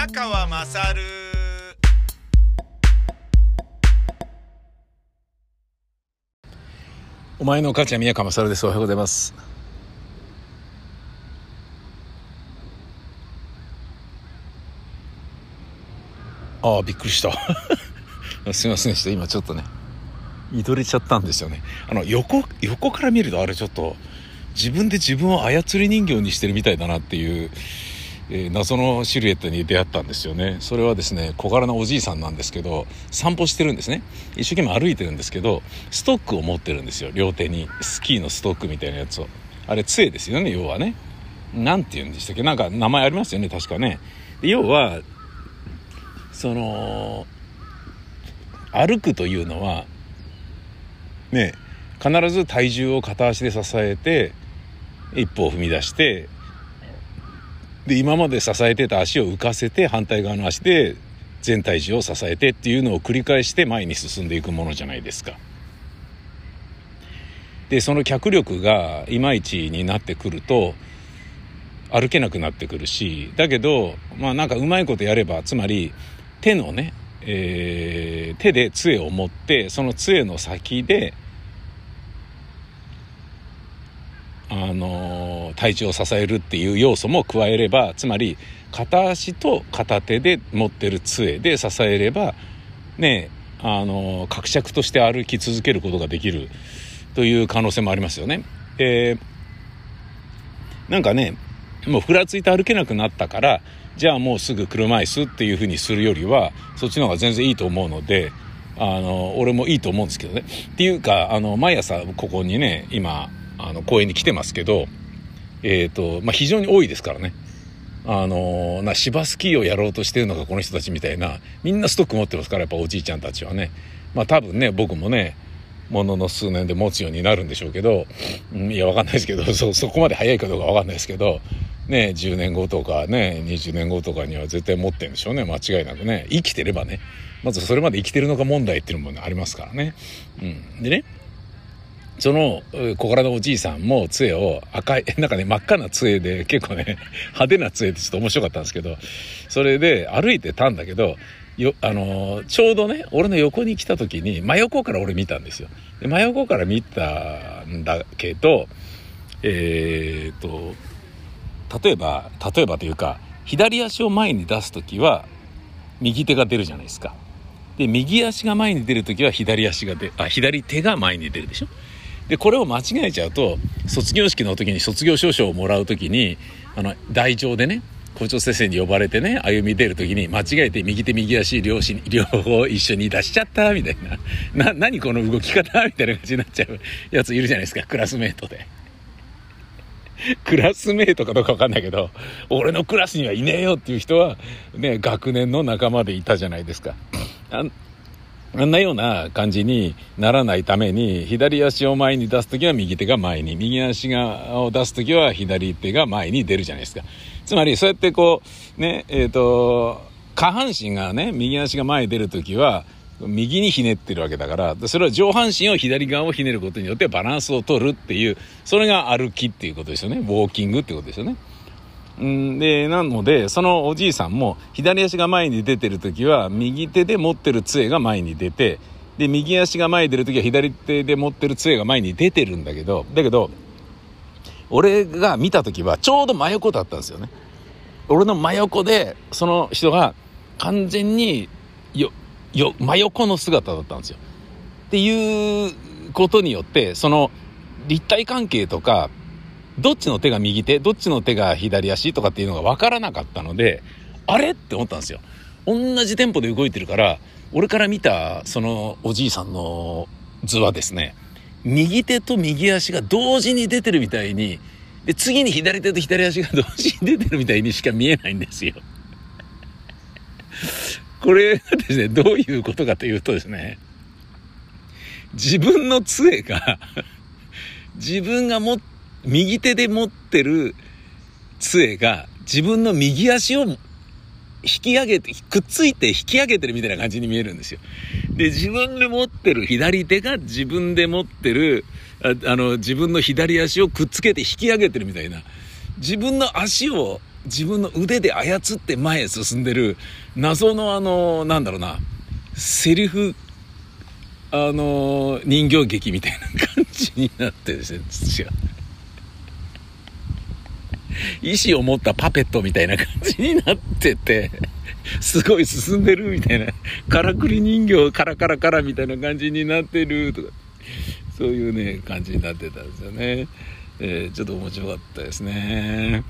宮川まさるお前の母ちゃん宮川勝です。おはようございます。ああ、びっくりした。すいませんでした。今ちょっとね、見とれちゃったんですよね。あの、横、横から見るとあれちょっと、自分で自分を操り人形にしてるみたいだなっていう、えー謎のシルエットに出会ったんですよね。それはですね、小柄なおじいさんなんですけど、散歩してるんですね。一生懸命歩いてるんですけど、ストックを持ってるんですよ。両手に。スキーのストックみたいなやつを。あれ、杖ですよね、要はね。なんて言うんでしたっけ？なんか名前ありますよね、確かね。要は、その、歩くというのは、ね、必ず体重を片足で支えて、一歩を踏み出して、で今まで支えてた足を浮かせて反対側の足で全体重を支えてっていうのを繰り返して前に進んでいくものじゃないですか。でその脚力がいまいちになってくると歩けなくなってくるしだけどまあなんかうまいことやればつまり手のね、えー手で杖を持ってその杖の先であの体重を支えるっていう要素も加えればつまり片足と片手で持ってる杖で支えればねあの格尺として歩き続けることができるという可能性もありますよね。でなんかねもうふらついて歩けなくなったからじゃあもうすぐ車椅子っていうふうにするよりはそっちの方が全然いいと思うのであの俺もいいと思うんですけどね。っていうかあの毎朝ここにね今あの公園に来てますけど、えっ、と、まあ、非常に多いですからね。あのな芝スキーをやろうとしてるのがこの人たちみたいなみんなストック持ってますからやっぱおじいちゃんたちはね。まあ多分ね僕もねものの数年で持つようになるんでしょうけど、うんいやわかんないですけど そそこまで早いかどうかわかんないですけどね10年後とかね20年後とかには絶対持ってるんでしょうね。間違いなくね。生きてればね。まずそれまで生きてるのか問題っていうのも、ね、ありますからね。うん、でねその小柄なおじいさんも杖を赤い、なんかね、真っ赤な杖で、結構ね、派手な杖ってちょっと面白かったんですけど、それで歩いてたんだけど、よ、あのちょうどね、俺の横に来た時に、真横から俺見たんですよ。で真横から見たんだけど、えーと、例えば、例えばというか、左足を前に出す時は、右手が出るじゃないですか。で、右足が前に出る時は左足が出、あ、左手が前に出るでしょ。でこれを間違えちゃうと卒業式の時に卒業証書をもらう時にあの台上でね校長先生に呼ばれてね歩み出る時に間違えて右手右足両足 両方一緒に出しちゃったみたいなな何この動き方？みたいな感じになっちゃうやついるじゃないですかクラスメートで。クラスメートかどうかわかんないけど俺のクラスにはいねえよっていう人はね学年の仲間でいたじゃないですか。あんなような感じにならないために、左足を前に出すときは右手が前に、右足がを出すときは左手が前に出るじゃないですか。つまり、そうやってこう、ね、えっ、と、下半身がね、右足が前に出るときは、右にひねってるわけだから、それは上半身を左側をひねることによってバランスを取るっていう、それが歩きっていうことですよね。ウォーキングっていうことですよね。んで、なので、そのおじいさんも、左足が前に出てるときは、右手で持ってる杖が前に出て、で、右足が前に出るときは、左手で持ってる杖が前に出てるんだけど、だけど、俺が見たときは、ちょうど真横だったんですよね。俺の真横で、その人が、完全に、よ、よ、真横の姿だったんですよ。っていうことによって、その、立体関係とか、どっちの手が右手、どっちの手が左足とかっていうのが分からなかったので、あれって思ったんですよ。同じテンポで動いてるから、俺から見たそのおじいさんの図はですね、右手と右足が同時に出てるみたいに、で、次に左手と左足が同時に出てるみたいにしか見えないんですよ。これがですね、どういうことかというとですね、自分の杖が、自分が持っ右手で持ってる杖が自分の右足を引き上げて、くっついて引き上げてるみたいな感じに見えるんですよ。で、自分で持ってる左手が自分で持ってる、ああの、自分の左足をくっつけて引き上げてるみたいな。自分の足を自分の腕で操って前へ進んでる謎のあのなんだろうなセリフあの人形劇みたいな感じになってですね意志を持ったパペットみたいな感じになっててすごい進んでるみたいな。からくり人形カラカラカラみたいな感じになってるとか。そういうね感じになってたんですよね、えー、ちょっと面白かったですね。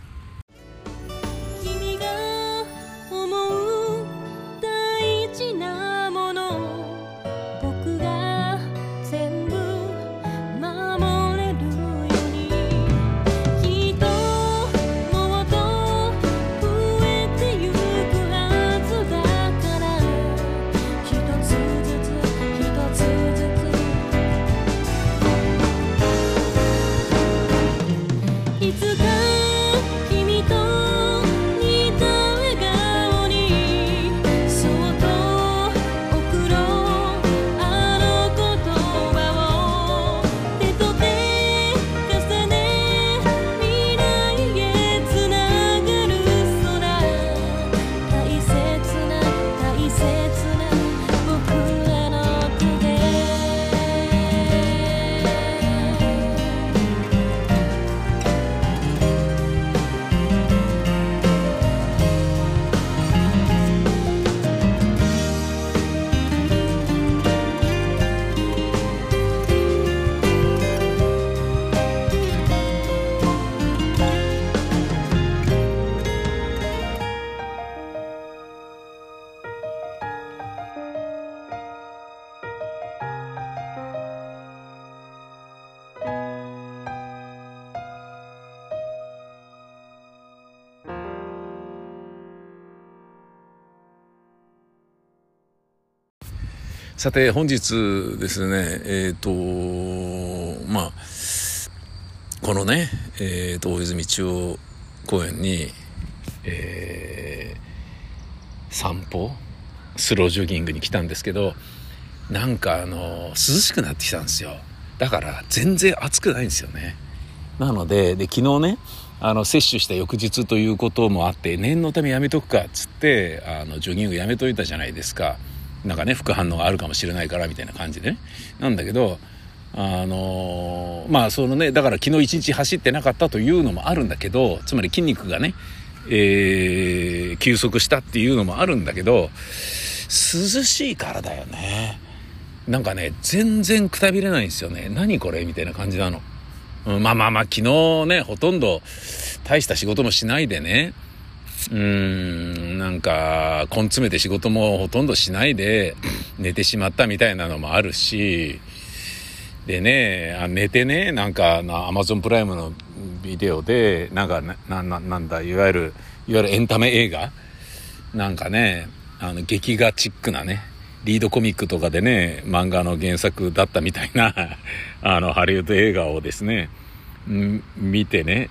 さて本日ですねえっ、ー、とまあこのね、えーと、大泉中央公園に、えー、散歩スロージョギングに来たんですけどなんかあの涼しくなってきたんですよ。だから全然暑くないんですよね。なのでで昨日ねあの摂取した翌日ということもあって念のためやめとくかっつってあのジョギングやめといたじゃないですか。なんかね副反応があるかもしれないからみたいな感じでね。なんだけどあのまあそのねだから昨日一日走ってなかったというのもあるんだけどつまり筋肉がね、えー、休息したっていうのもあるんだけど涼しいからだよね。なんかね全然くたびれないんですよね。何これみたいな感じなの、うん、まあまあまあ昨日ねほとんど大した仕事もしないでねうーん、なんか、根詰めて仕事もほとんどしないで 寝てしまったみたいなのもあるし、でね、あ寝てね、なんか、アマゾンプライムのビデオで、なんかな、な、なんだ、いわゆる、いわゆるエンタメ映画？なんかね、あの、劇画チックなね、リードコミックとかでね、漫画の原作だったみたいな あの、ハリウッド映画をですね、ん見てね、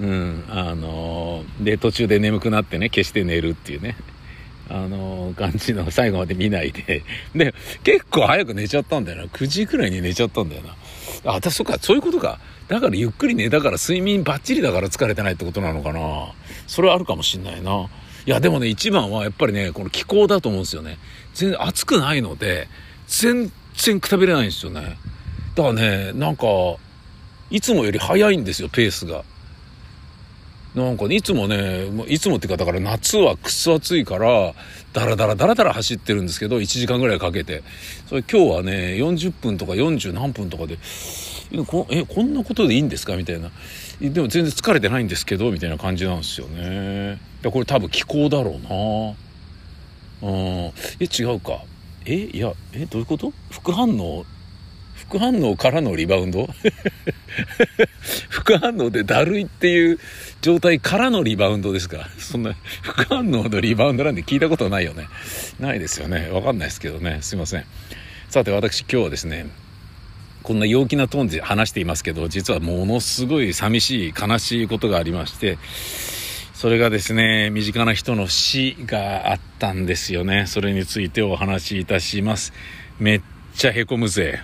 うん、あので途中で眠くなってね消して寝るっていうね。あの感じの最後まで見ないで。で結構早く寝ちゃったんだよな。9時くらいに寝ちゃったんだよな。あ私そっかそういうことか。だからゆっくり寝だから睡眠バッチリだから疲れてないってことなのかな。それはあるかもしんないな。いやでもね一番はやっぱりねこの気候だと思うんですよね。全然暑くないので全然くたびれないんですよね。だからねなんかいつもより早いんですよペースが。なんか、ね、いつもね、いつもっていうか、だから夏はくっそ暑いから、だらだらだらだら走ってるんですけど、1時間ぐらいかけて。それ今日はね、40分とか40何分とかで、え、こんなことでいいんですか？みたいな。でも全然疲れてないんですけど、みたいな感じなんですよね。これ多分気候だろうな。うん。え、違うか。え、いや、え、どういうこと？副反応副反応からのリバウンド？副反応でだるいっていう状態からのリバウンドですか？そんな副反応のリバウンドなんて聞いたことないよね。ないですよね。わかんないですけどね。すいません。さて私今日はですねこんな陽気なトーンで話していますけど実はものすごい寂しい悲しいことがありましてそれがですね身近な人の死があったんですよね。それについてお話しいたします。めっちゃへこむぜ。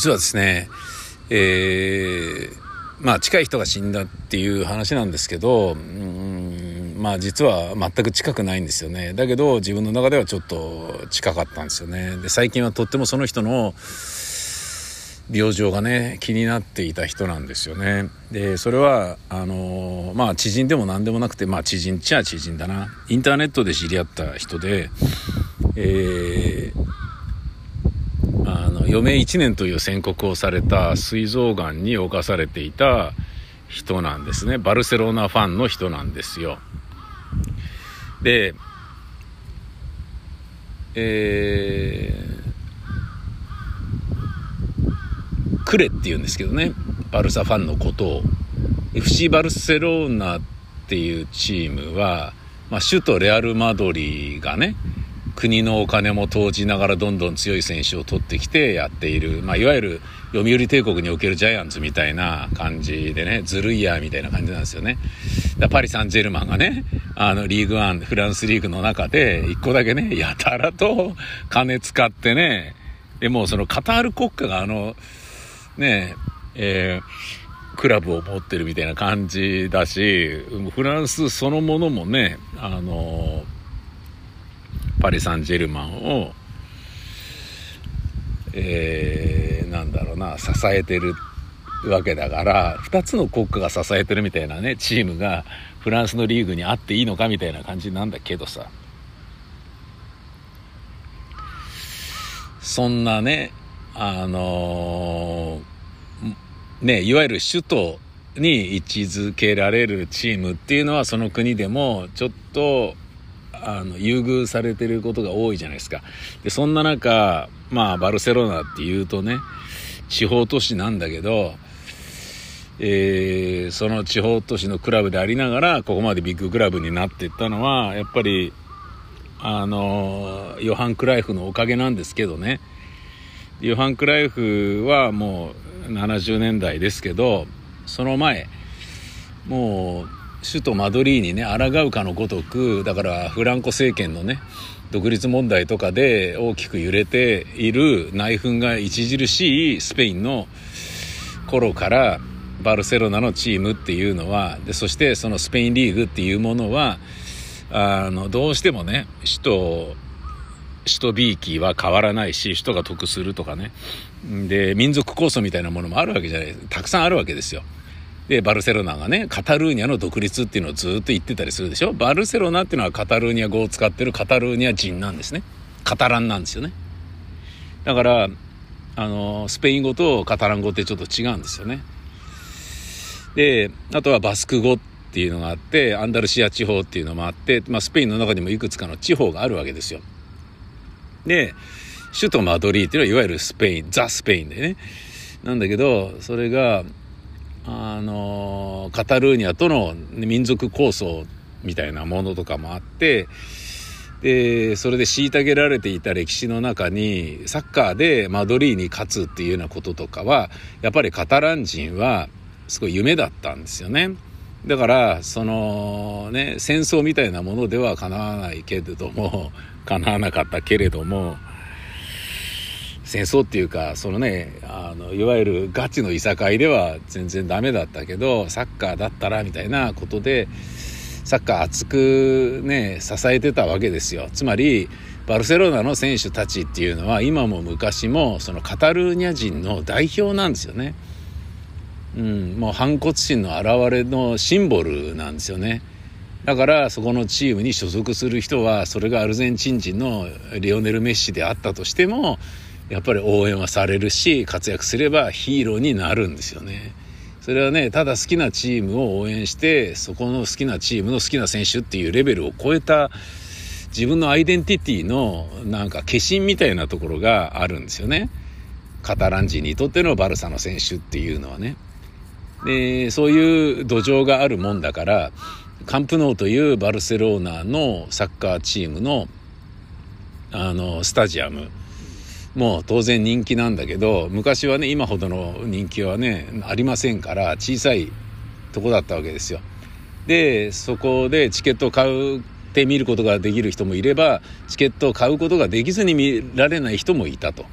実はですね、えー、まあ近い人が死んだっていう話なんですけど、うん、まあ実は全く近くないんですよね。だけど自分の中ではちょっと近かったんですよね。で、最近はとってもその人の病状がね、気になっていた人なんですよね。で、それは、あの、まあ知人でも何でもなくて、まあ知人っちゃ知人だな。インターネットで知り合った人で、えー、余命1年という宣告をされた膵臓がんに侵されていた人なんですね。バルセロナファンの人なんですよ。でえー、クレっていうんですけどね。バルサファンのことを。FC バルセロナっていうチームは、まあ、首都レアル・マドリがね国のお金も投じながらどんどん強い選手を取ってきてやっている、まあ、いわゆる読売帝国におけるジャイアンツみたいな感じでねずるいやみたいな感じなんですよね。だパリ・サンジェルマンがねあのリーグワンフランスリーグの中で一個だけねやたらと金使ってねでもうそのカタール国家があのねえークラブを持ってるみたいな感じだしフランスそのものもねあのパリ・サンジェルマンを、えー、なんだろうな支えてるわけだから2つの国家が支えてるみたいなねチームがフランスのリーグにあっていいのかみたいな感じなんだけどさ。そんなねあのー、ねいわゆる首都に位置づけられるチームっていうのはその国でもちょっとあの優遇されてることが多いじゃないですか。でそんな中まあバルセロナっていうとね地方都市なんだけど、えー、その地方都市のクラブでありながらここまでビッグクラブになっていったのはやっぱりあのヨハン・クライフのおかげなんですけどね。ヨハン・クライフはもう70年代ですけどその前もう首都マドリーにね抗うかのごとくだからフランコ政権のね独立問題とかで大きく揺れている内紛が著しいスペインの頃からバルセロナのチームっていうのはでそしてそのスペインリーグっていうものはあのどうしてもね首都首都ビーキは変わらないし首都が得するとかね。で民族構想みたいなものもあるわけじゃないたくさんあるわけですよ。でバルセロナがねカタルーニャの独立っていうのをずっと言ってたりするでしょ？バルセロナっていうのはカタルーニャ語を使ってるカタルーニャ人なんですね。カタランなんですよね。だからあのスペイン語とカタラン語ってちょっと違うんですよね。であとはバスク語っていうのがあってアンダルシア地方っていうのもあって、まあ、スペインの中にもいくつかの地方があるわけですよ。で首都マドリーっていうのはいわゆるスペインザ・スペインでね。なんだけどそれがあのカタルーニャとの民族構想みたいなものとかもあってでそれで虐げられていた歴史の中にサッカーでマドリーに勝つっていうようなこととかはやっぱりカタラン人はすごい夢だったんですよね。だからそのね戦争みたいなものではかなわないけれどもかなわなかったけれども戦争っていうかそのねあのいわゆるガチのいさかいでは全然ダメだったけどサッカーだったらみたいなことでサッカー熱くね支えてたわけですよつまりバルセロナの選手たちっていうのは今も昔もそのカタルーニャ人の代表なんですよね。うん、もう反骨心の表れのシンボルなんですよね。だからそこのチームに所属する人はそれがアルゼンチン人のリオネル・メッシであったとしてもやっぱり応援はされるし活躍すればヒーローになるんですよね。それはねただ好きなチームを応援してそこの好きなチームの好きな選手っていうレベルを超えた自分のアイデンティティのなんか化身みたいなところがあるんですよね。カタラン人にとってのバルサの選手っていうのはね。で、そういう土壌があるもんだから、カンプノーというバルセロナのサッカーチームの、あの、スタジアム。もう当然人気なんだけど、昔はね、今ほどの人気はね、ありませんから、小さいとこだったわけですよ。で、そこでチケットを買うって見ることができる人もいればチケットを買うことができずに見られない人もいたと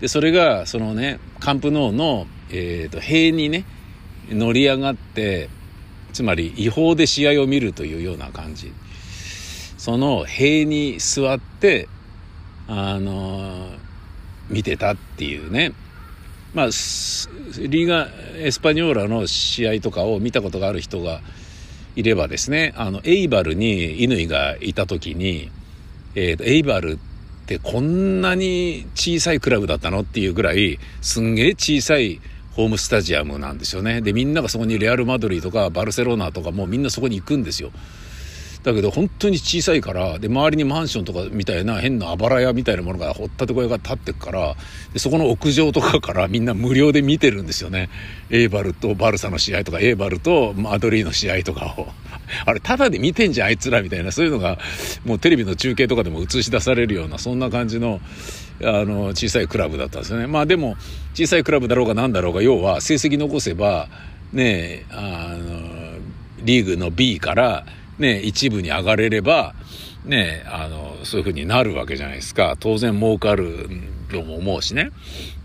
でそれがそのねカンプノーの、えーと、塀にね乗り上がってつまり違法で試合を見るというような感じその塀に座ってあの見てたっていうね。まあリーガ・エスパニョーラの試合とかを見たことがある人がいればですねあのエイバルに乾がいた時に、えーと、エイバルってこんなに小さいクラブだったのっていうぐらいすんげえ小さいホームスタジアムなんですよね。でみんながそこにレアル・マドリーとかバルセロナとかもうみんなそこに行くんですよ。だけど本当に小さいからで周りにマンションとかみたいな変なあばら屋みたいなものが掘ったて小屋が建ってくからでそこの屋上とかからみんな無料で見てるんですよね。エーバルとバルサの試合とかエーバルとマドリーの試合とかを。あれただで見てんじゃんあいつらみたいなそういうのがもうテレビの中継とかでも映し出されるようなそんな感じのあの小さいクラブだったんですよね。まあでも小さいクラブだろうが何だろうが要は成績残せばねあのリーグの B からね、一部に上がれれば、ね、あの、そういうふうになるわけじゃないですか。当然儲かるとも思うしね。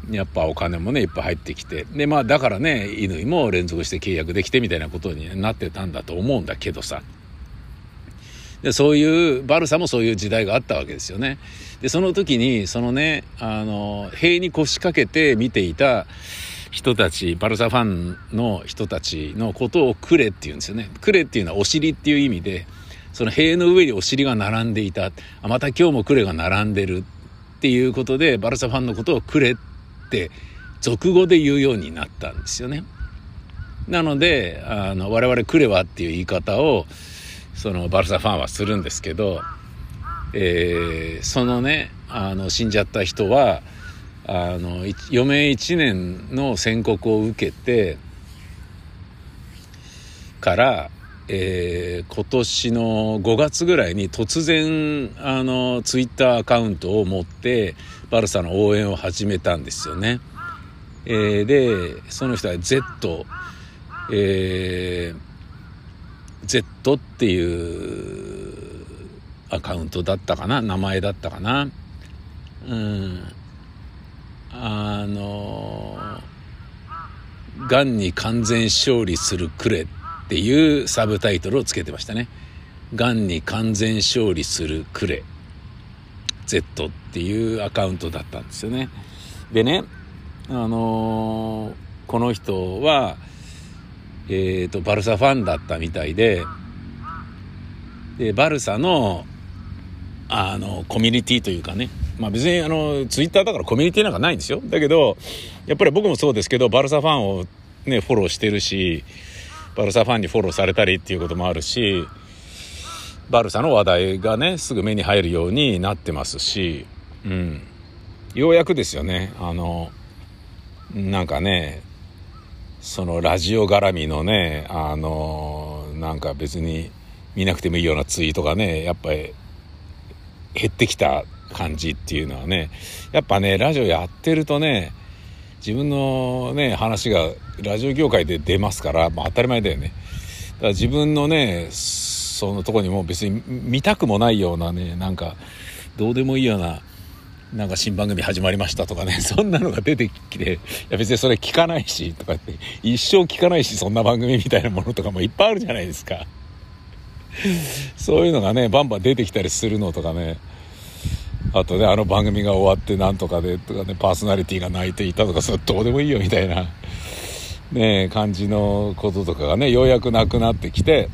やっぱお金もね、いっぱい入ってきて。で、まあだからね、乾も連続して契約できてみたいなことになってたんだと思うんだけどさ。でそういう、バルサもそういう時代があったわけですよね。で、その時に、そのね、あの、塀に腰掛けて見ていた、人たち、バルサファンの人たちのことをクレっていうんですよね。クレっていうのはお尻っていう意味で、その塀の上にお尻が並んでいた。また今日もクレが並んでるっていうことで、バルサファンのことをクレって俗語で言うようになったんですよね。なので、あの、我々クレワっていう言い方を、そのバルサファンはするんですけど、えー、そのね、あの、死んじゃった人は、あの余命1年の宣告を受けてから、えー、今年の5月ぐらいに突然あのツイッターアカウントを持ってバルサの応援を始めたんですよね。えー、でその人は Z、えー、Z っていうアカウントだったかな？名前だったかな？うんあの「がんに完全勝利するくれ」っていうサブタイトルをつけてましたね。がんに完全勝利するくれ Z っていうアカウントだったんですよね。でね、あの、この人は、えっ、ー、と、バルサファンだったみたいで、で、バルサの、あの、コミュニティというかね、まあ別にあの、ツイッターだからコミュニティなんかないんですよ。だけど、やっぱり僕もそうですけど、バルサファンをね、フォローしてるし、バルサファンにフォローされたりっていうこともあるし、バルサの話題がね、すぐ目に入るようになってますし、うん。ようやくですよね、あの、なんかね、そのラジオ絡みのね、あの、なんか別に見なくてもいいようなツイートがね、やっぱり減ってきた感じっていうのはねやっぱねラジオやってるとね自分のね話がラジオ業界で出ますから、まあ、当たり前だよねだから自分のねそのとこにも別に見たくもないようなねなんかどうでもいいようななんか新番組始まりましたとかね、そんなのが出てきて、いや別にそれ聞かないし、とかって、一生聞かないし、そんな番組みたいなものとかもいっぱいあるじゃないですか。そういうのがね、バンバン出てきたりするのとかね、あとね、あの番組が終わってなんとかで、とかね、パーソナリティが泣いていたとか、それどうでもいいよみたいな、ね、感じのこととかがね、ようやくなくなってきて、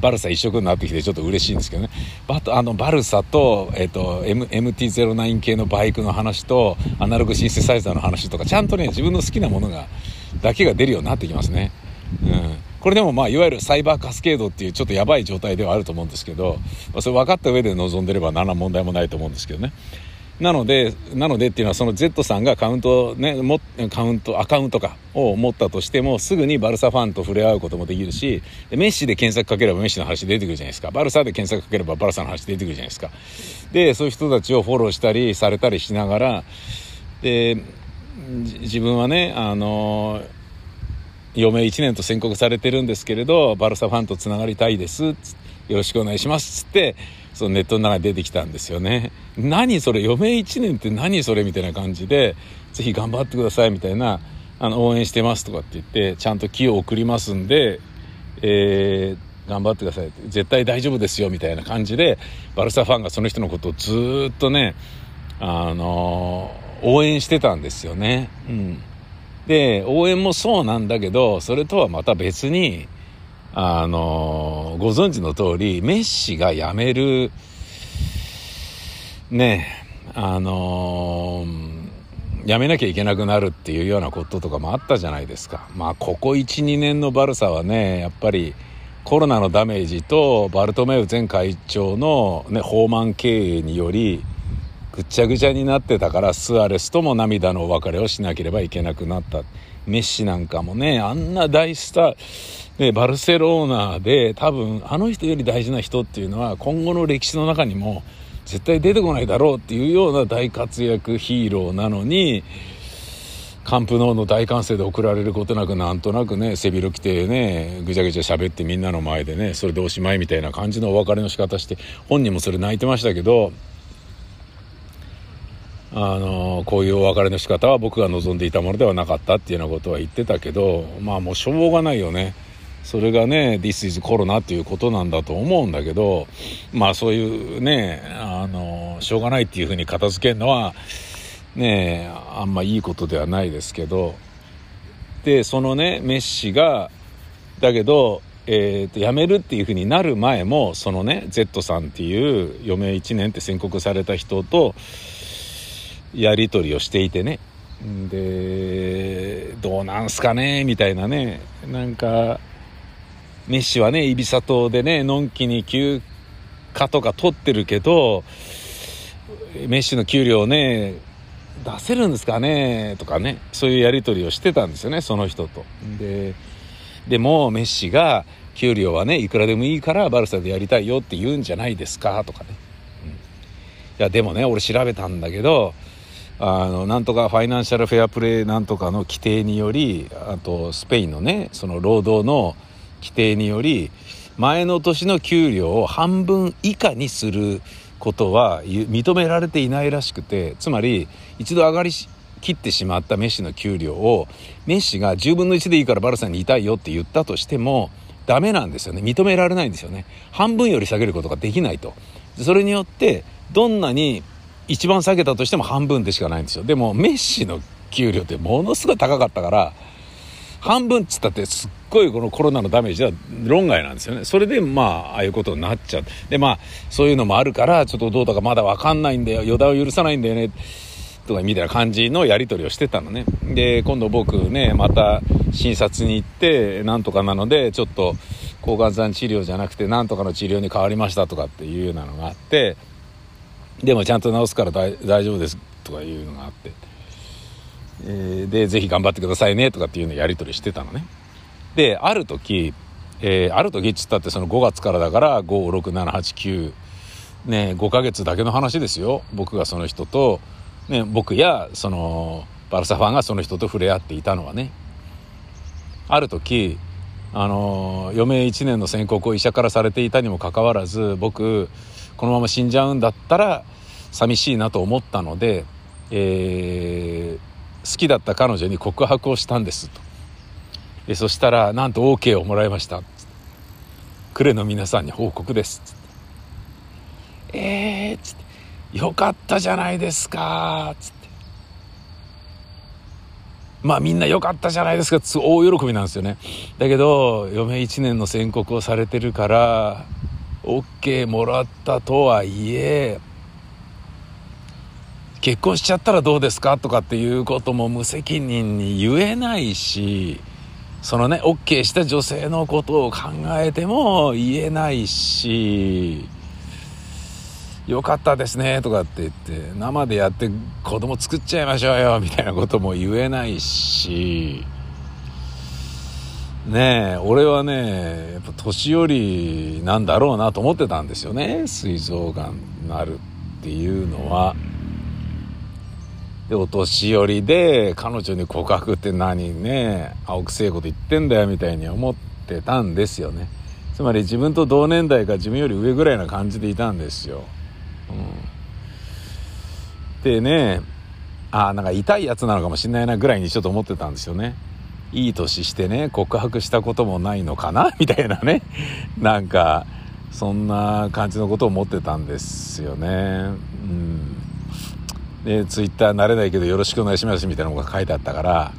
バルサ一色になってきてちょっと嬉しいんですけどね。バあのバルサと、えっ、ー、と、M、MT-09 系のバイクの話と、アナログシンセサイザーの話とか、ちゃんとね、自分の好きなものが、だけが出るようになってきますね。うん。これでもまあいわゆるサイバーカスケードっていうちょっとやばい状態ではあると思うんですけど、まあ、それ分かった上で臨んでれば何ら問題もないと思うんですけどね、なので、なのでっていうのはその Z さんがカウントね、もカウント、アカウントかを持ったとしてもすぐにバルサファンと触れ合うこともできるし、メッシで検索かければメッシの話出てくるじゃないですか。バルサで検索かければバルサの話出てくるじゃないですか。で、そういう人たちをフォローしたりされたりしながら、で、自分はね、あの、余命1年と宣告されてるんですけれど、バルサファンとつながりたいです。よろしくお願いします。つって、そのネットの中に出てきたんですよね。何それ余命1年って何それみたいな感じで、ぜひ頑張ってくださいみたいな、あの、応援してますとかって言って、ちゃんと木を送りますんで、えー、頑張ってください絶対大丈夫ですよみたいな感じでバルサファンがその人のことをずっとねあの応援してたんですよね。うん、で応援もそうなんだけどそれとはまた別にあのご存知の通りメッシが辞めるねあの辞めなきゃいけなくなるっていうようなこととかもあったじゃないですか。まあここ12年のバルサはねやっぱりコロナのダメージとバルトメウ前会長の、ね、放満経営によりぐっちゃぐちゃになってたからスアレスとも涙のお別れをしなければいけなくなった。メッシなんかもねあんな大スターで、バルセロナで多分あの人より大事な人っていうのは今後の歴史の中にも絶対出てこないだろうっていうような大活躍ヒーローなのに、カンプノーの大歓声で送られることなくなんとなくね背広着てねぐちゃぐちゃ喋ってみんなの前でねそれでおしまいみたいな感じのお別れの仕方して本人もそれ泣いてましたけどあのこういうお別れの仕方は僕が望んでいたものではなかったっていうようなことは言ってたけどまあもうしょうがないよね。それがね This is コロナっていうことなんだと思うんだけどまあそういうねあのしょうがないっていうふうに片付けるのはねあんまいいことではないですけどでそのねメッシがだけどえーと、辞めるっていうふうになる前もそのね Z さんっていう余命1年って宣告された人とやり取りをしていてね。でどうなんすかね？みたいなね。なんかメッシはね、イビサ島でね、のんきに休暇とか取ってるけど、メッシの給料ね、出せるんですかね？とかね、そういうやり取りをしてたんですよね、その人と。で、でもメッシが、給料はね、いくらでもいいからバルサでやりたいよって言うんじゃないですか？とかね。うん、いや、でもね、俺調べたんだけど、あの、なんとかファイナンシャルフェアプレーなんとかの規定により、あとスペインのね、その労働の規定により前の年の給料を半分以下にすることは認められていないらしくてつまり一度上がり切ってしまったメッシの給料をメッシが10分の1でいいからバルサにいたいよって言ったとしてもダメなんですよね認められないんですよね。半分より下げることができないと。それによってどんなに一番下げたとしても半分でしかないんですよでもメッシの給料ってものすごい高かったから半分っつったってすっごいこのコロナのダメージは論外なんですよね。それでまあ、ああいうことになっちゃう。でまあ、そういうのもあるから、ちょっとどうだかまだわかんないんだよ。予断を許さないんだよね。とかみたいな感じのやり取りをしてたのね。で、今度僕ね、また診察に行って、なんとかなので、ちょっと抗がん剤治療じゃなくて、なんとかの治療に変わりましたとかっていうようなのがあって、でもちゃんと治すから大丈夫ですとかいうのがあって。えー、で、ぜひ頑張ってくださいねとかっていうのやり取りしてたのね。で、ある時、えー、ある時っつったってその5月からだから5、6、7、8、9、ね、5ヶ月だけの話ですよ。僕がその人と、ね、僕やそのバルサファンがその人と触れ合っていたのはね。ある時、あの余命1年の宣告を医者からされていたにもかかわらず僕このまま死んじゃうんだったら寂しいなと思ったので、えー好きだった彼女に告白をしたんですと。えそしたらなんと OK をもらいました。呉の皆さんに報告です。えー、つってよかったじゃないですか。つって。まあみんな良かったじゃないですか。大喜びなんですよね。だけど嫁1年の宣告をされてるから OK もらったとはいえ結婚しちゃったらどうですかとかっていうことも無責任に言えないし、そのね、OK した女性のことを考えても言えないし、よかったですねとかって言って生でやって子供作っちゃいましょうよみたいなことも言えないしねえ俺はねやっぱ年寄りなんだろうなと思ってたんですよね。膵臓がんになるっていうのは。でお年寄りで彼女に告白って何ね青くせえこと言ってんだよみたいに思ってたんですよね。つまり自分と同年代か自分より上ぐらいな感じでいたんですよ、うん、でねああなんか痛いやつなのかもしんないなぐらいにちょっと思ってたんですよね。いい年してね告白したこともないのかな？みたいなね。なんかそんな感じのことを思ってたんですよね。うん。でツイッター慣れないけどよろしくお願いしますみたいなのが書いてあったから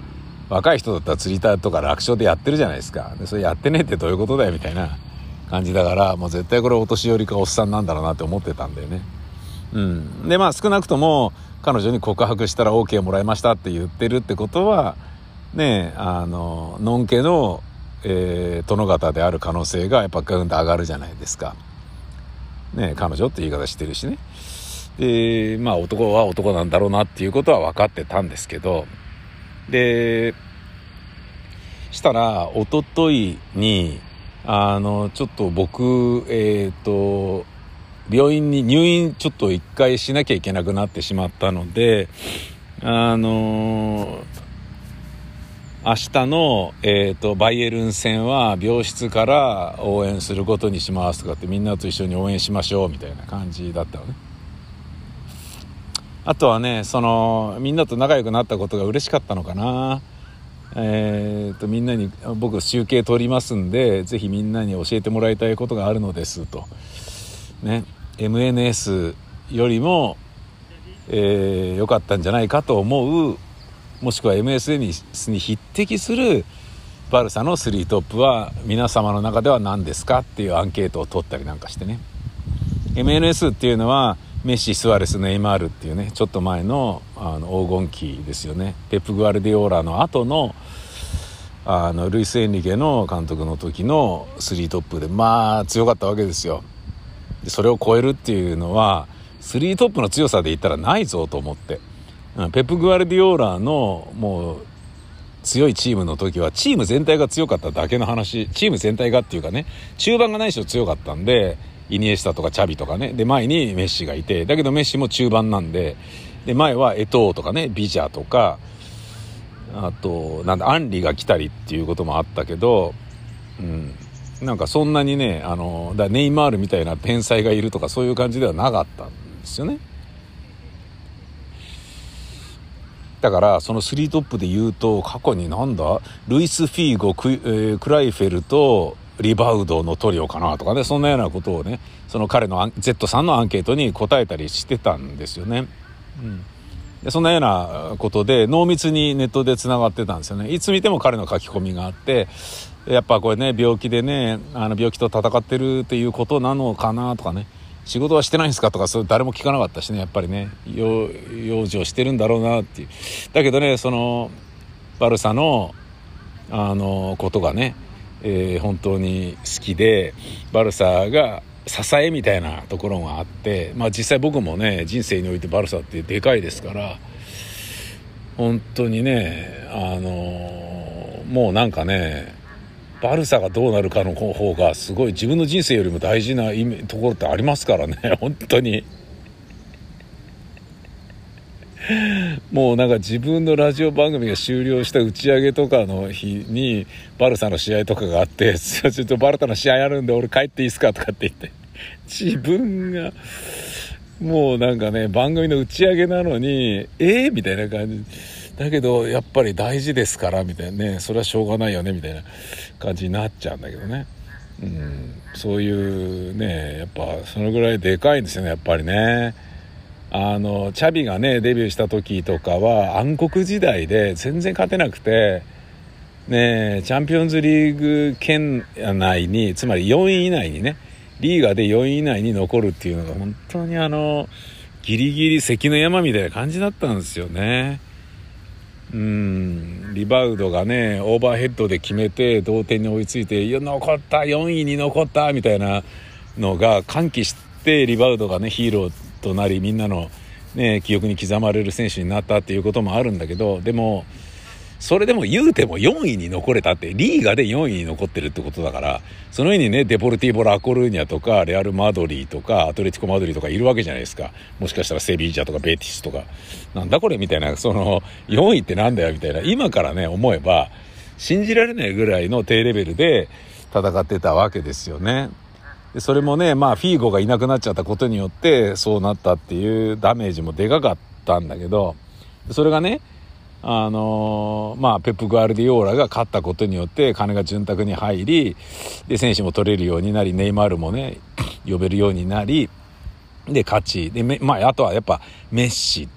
若い人だったらツイッターとか楽勝でやってるじゃないですか。でそれやってねえってどういうことだよみたいな感じだからもう絶対これお年寄りかおっさんなんだろうなって思ってたんだよね。うん。でまあ少なくとも彼女に告白したら OK もらいましたって言ってるってことはねあののんけの、えー、殿方である可能性がやっぱグンと上がるじゃないですか。ね彼女って言い方してるしね。でまあ男は男なんだろうなっていうことは分かってたんですけど。でしたら一昨日にあのちょっと僕えっ、ー、と病院に入院ちょっと一回しなきゃいけなくなってしまったのであの明日の、えーとバイエルン戦は病室から応援することにしますとかってみんなと一緒に応援しましょうみたいな感じだったのね。あとはねそのみんなと仲良くなったことが嬉しかったのかな。えーと、みんなに僕集計取りますんでぜひみんなに教えてもらいたいことがあるのですと。ね。MNS よりも良、えー、かったんじゃないかと思うもしくは MSN に匹敵するバルサの3トップは皆様の中では何ですかっていうアンケートを取ったりなんかしてね。MNS っていうのはメッシ、スアレス、ネイマールっていうねちょっと前のあの黄金期ですよね。ペップ・グアルディオーラの後のあのルイス・エンリケの監督の時の3トップでまあ強かったわけですよ。でそれを超えるっていうのは3トップの強さで言ったらないぞと思って。ペップ・グアルディオーラのもう強いチームの時はチーム全体が強かっただけの話。チーム全体がっていうかね中盤がない人強かったんでイニエスタとかチャビとかね。で前にメッシがいてだけどメッシも中盤なんでで前はエトーとかねビジャーとかあとなんだアンリが来たりっていうこともあったけど、うん、なんかそんなにねあのだネイマールみたいな天才がいるとかそういう感じではなかったんですよね。だからその3トップで言うと過去になんだ？ルイス・フィーゴク,、えー、クライフェルとリバウドのトリオかなとかねそんなようなことをねその彼の Z さんのアンケートに答えたりしてたんですよね。うん。でそんなようなことで濃密にネットでつながってたんですよね。いつ見ても彼の書き込みがあってやっぱこれね病気でねあの病気と戦ってるっていうことなのかなとかね。仕事はしてないんですかとかそれ誰も聞かなかったしねやっぱりね。養生してるんだろうなっていう。だけどねそのバルサのあのことがねえー、本当に好きでバルサが支えみたいなところがあって、まあ、実際僕もね人生においてバルサってでかいですから本当にねあの、もうなんかねバルサがどうなるかの方がすごい自分の人生よりも大事なところってありますからね 本当に。もうなんか自分のラジオ番組が終了した打ち上げとかの日にバルサの試合とかがあって「ちょっとバルサの試合あるんで俺帰っていいですか?」とかって言って 自分がもうなんかね番組の打ち上げなのに「えー?」みたいな感じだけどやっぱり大事ですからみたいなねそれはしょうがないよねみたいな感じになっちゃうんだけどね。うん、そういうねやっぱそのぐらいでかいんですよねやっぱりね。あのチャビがねデビューした時とかは暗黒時代で全然勝てなくてねチャンピオンズリーグ圏内につまり4位以内にねリーガで4位以内に残るっていうのが本当にあのギリギリ関の山みたいな感じだったんですよね。うん。リバウドがねオーバーヘッドで決めて同点に追いついて残った4位に残ったみたいなのが歓喜してリバウドがねヒーローとなりみんなの、ね、記憶に刻まれる選手になったっていうこともあるんだけどでもそれでも言うても4位に残れたってリーガで4位に残ってるってことだからその上にねデポルティーボ・ラコルーニャとかレアル・マドリーとかアトレティコ・マドリーとかいるわけじゃないですかもしかしたらセビージャとかベティスとかなんだこれみたいなその4位ってなんだよみたいな今からね思えば信じられないぐらいの低レベルで戦ってたわけですよね。でそれもねまあフィーゴがいなくなっちゃったことによってそうなったっていうダメージもでかかったんだけどそれがねあの、まあ、ペップ・グアルディオーラが勝ったことによって金が潤沢に入りで選手も取れるようになりネイマールもね呼べるようになりで勝ち。で、まあ、あとはやっぱメッシ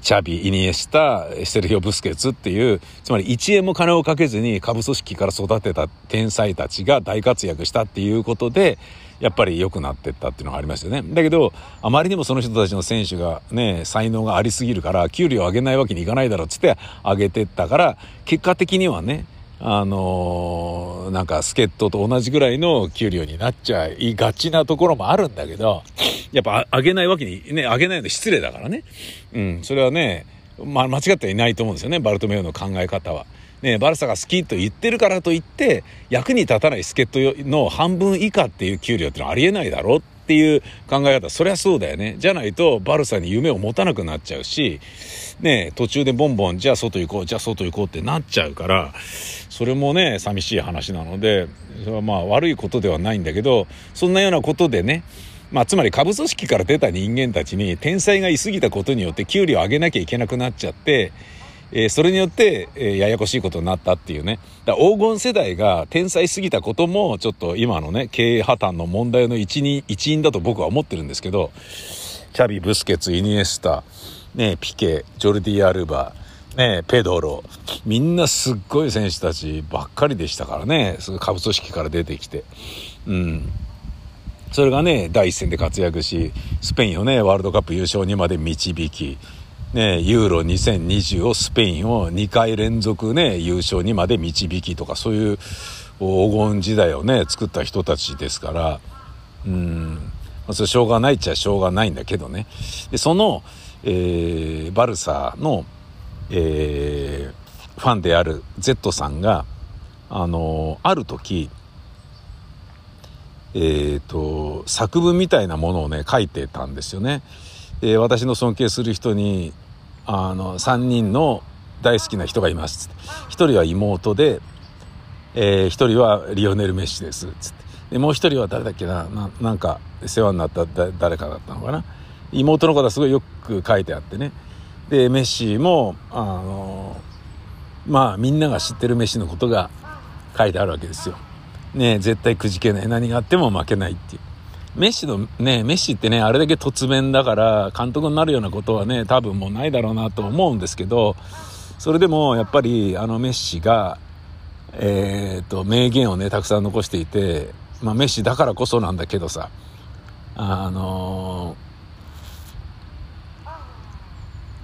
チャビ、イニエスタ、セルヒオ・ブスケツっていう、つまり1円も金をかけずに下部組織から育てた天才たちが大活躍したっていうことで、やっぱり良くなってったっていうのがありますよね。だけど、あまりにもその人たちの選手がね、才能がありすぎるから、給料上げないわけにいかないだろうっつって上げてったから、結果的にはね、あのー、なんか助っ人と同じぐらいの給料になっちゃいがちなところもあるんだけど、やっぱ上げないわけに、ね、上げないの失礼だからね。うん、それはね、まあ、間違ってはいないと思うんですよね、バルトメオの考え方は。ね、バルサが好きと言ってるからといって役に立たない助っ人の半分以下っていう給料ってのはありえないだろっていう考え方。そりゃそうだよね。じゃないとバルサに夢を持たなくなっちゃうし、ね、途中でボンボンじゃあ外行こうじゃあ外行こうってなっちゃうからそれもね寂しい話なのでそれはまあ悪いことではないんだけどそんなようなことでねまあ、つまり下部組織から出た人間たちに天才がいすぎたことによって給料を上げなきゃいけなくなっちゃってえー、それによって、えー、ややこしいことになったっていうね。だ黄金世代が天才すぎたことも、ちょっと今のね、経営破綻の問題の一因一因だと僕は思ってるんですけど、チャビ、ブスケツ、イニエスタ、ね、ピケ、ジョルディ・アルバ、ね、ペドロ、みんなすっごい選手たちばっかりでしたからね、すぐ下部組織から出てきて。うん。それがね、第一線で活躍し、スペインをね、ワールドカップ優勝にまで導き、ね、ユーロ2020をスペインを2回連続ね、優勝にまで導きとか、そういう黄金時代をね、作った人たちですから、うん、それしょうがないっちゃしょうがないんだけどね。で、その、えー、バルサの、えー、ファンである Z さんが、あの、ある時、えっ、ー、と、作文みたいなものをね、書いてたんですよね。えー、私の尊敬する人にあの3人の大好きな人がいます。1人は妹で、えー、1人はリオネル・メッシです。つってでもう1人は誰だっけななんか世話になった誰かだったのかな。妹のことはすごいよく書いてあってね。でメッシもあのまあみんなが知ってるメッシのことが書いてあるわけですよ。ね絶対くじけない。何があっても負けないっていう。メッシのね、メッシってね、あれだけ突然だから、監督になるようなことはね、多分もうないだろうなと思うんですけど、それでもやっぱりあのメッシが、えー、っと、名言をね、たくさん残していて、まあメッシだからこそなんだけどさ、あのー、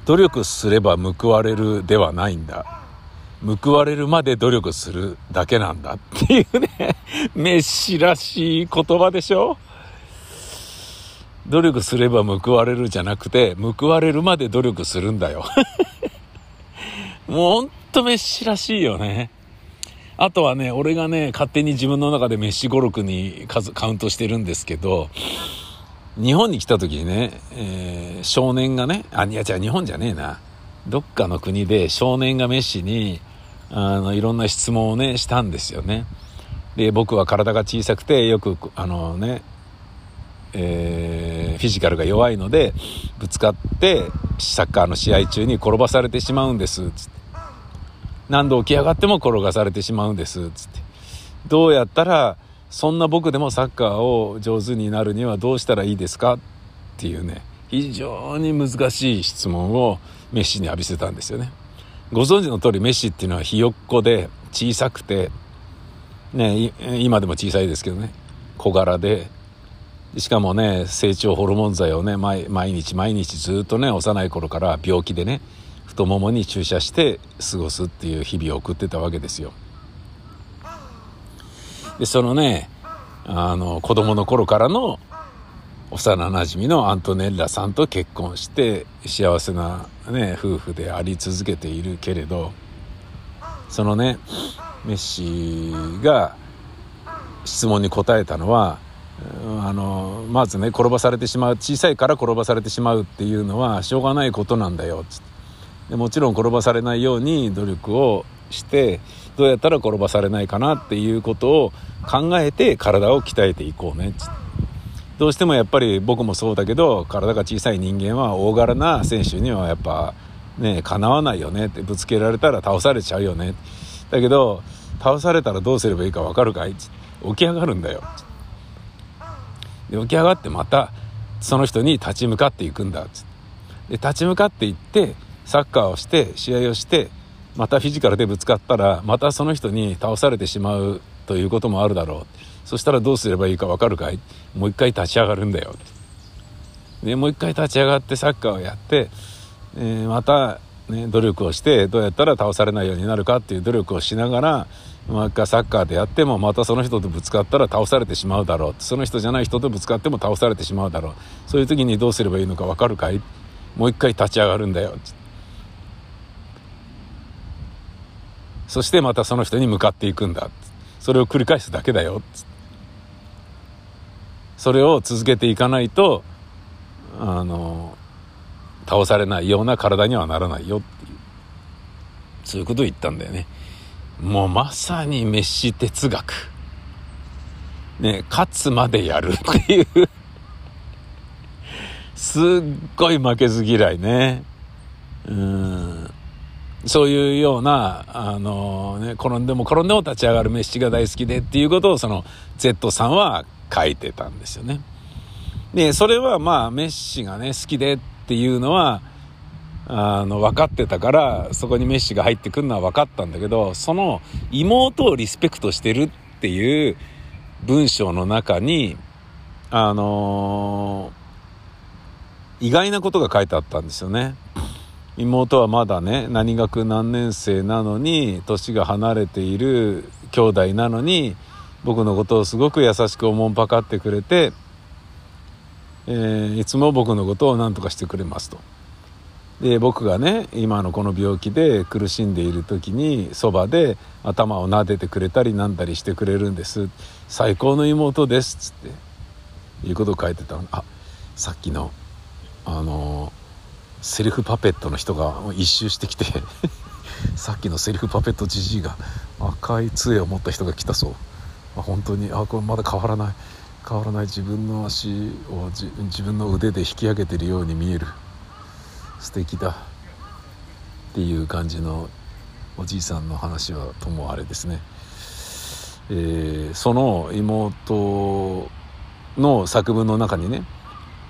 努力すれば報われるではないんだ。報われるまで努力するだけなんだっていうね、メッシらしい言葉でしょ？努力すれば報われるじゃなくて、報われるまで努力するんだよ。もうほんとメッシらしいよね。あとはね、俺がね、勝手に自分の中でメッシ語録に数カウントしてるんですけど、日本に来た時にね、えー、少年がね、あ、いや、じゃ日本じゃねえな。どっかの国で少年がメッシに、あの、いろんな質問をね、したんですよね。で、僕は体が小さくて、よく、あのね、えー、フィジカルが弱いのでぶつかってサッカーの試合中に転ばされてしまうんですつって。何度起き上がっても転がされてしまうんですつって。どうやったらそんな僕でもサッカーを上手になるにはどうしたらいいですか？っていうね非常に難しい質問をメッシに浴びせたんですよね。ご存知の通りメッシっていうのはひよっこで小さくてね今でも小さいですけどね。小柄でしかもね成長ホルモン剤をね毎日毎日ずっとね幼い頃から病気でね太ももに注射して過ごすっていう日々を送ってたわけですよ。でそのねあの子供の頃からの幼なじみのアントネッラさんと結婚して幸せな、ね、夫婦であり続けているけれどそのねメッシが質問に答えたのはあのまずね転ばされてしまう小さいから転ばされてしまうっていうのはしょうがないことなんだよでもちろん転ばされないように努力をしてどうやったら転ばされないかなっていうことを考えて体を鍛えていこうねどうしてもやっぱり僕もそうだけど体が小さい人間は大柄な選手にはやっぱねかなわないよねってぶつけられたら倒されちゃうよね。だけど倒されたらどうすればいいか分かるかい？起き上がるんだよ。で起き上がってまたその人に立ち向かっていくんだっで立ち向かっていってサッカーをして試合をしてまたフィジカルでぶつかったらまたその人に倒されてしまうということもあるだろう。そしたらどうすればいいか分かるかい？もう一回立ち上がるんだよ。でもう一回立ち上がってサッカーをやって、えー、また、ね、努力をしてどうやったら倒されないようになるかっていう努力をしながらもう一回サッカーでやってもまたその人とぶつかったら倒されてしまうだろう。その人じゃない人とぶつかっても倒されてしまうだろう。そういう時にどうすればいいのか分かるかい？もう一回立ち上がるんだよ。そしてまたその人に向かっていくんだ。それを繰り返すだけだよ。それを続けていかないとあの倒されないような体にはならないよっていう。そういうことを言ったんだよね。もうまさにメッシ哲学。ね勝つまでやるっていう。すっごい負けず嫌いね。うん。そういうような、あのね、転んでも転んでも立ち上がるメッシが大好きでっていうことをその Z さんは書いてたんですよね。で、それはまあメッシがね、好きでっていうのは、あの、分かってたから、そこにメッシが入ってくるのは分かったんだけど、その妹をリスペクトしてるっていう文章の中に、あのー、意外なことが書いてあったんですよね。妹はまだね何学何年生なのに年が離れている兄弟なのに僕のことをすごく優しくおもんぱかってくれて、えー、いつも僕のことを何とかしてくれますと。で僕がね今のこの病気で苦しんでいる時にそばで頭を撫でてくれたりなんだりしてくれるんです。最高の妹ですっつっていうことを書いてたの。あさっきのあのセリフパペットの人が一周してきて さっきのセリフパペットじじいが赤い杖を持った人が来たそう。本当にあこれまだ変わらない。変わらない自分の足を自分の腕で引き上げてるように見える。素敵だ。っていう感じのおじいさんの話はともあれですね、えー、その妹の作文の中にね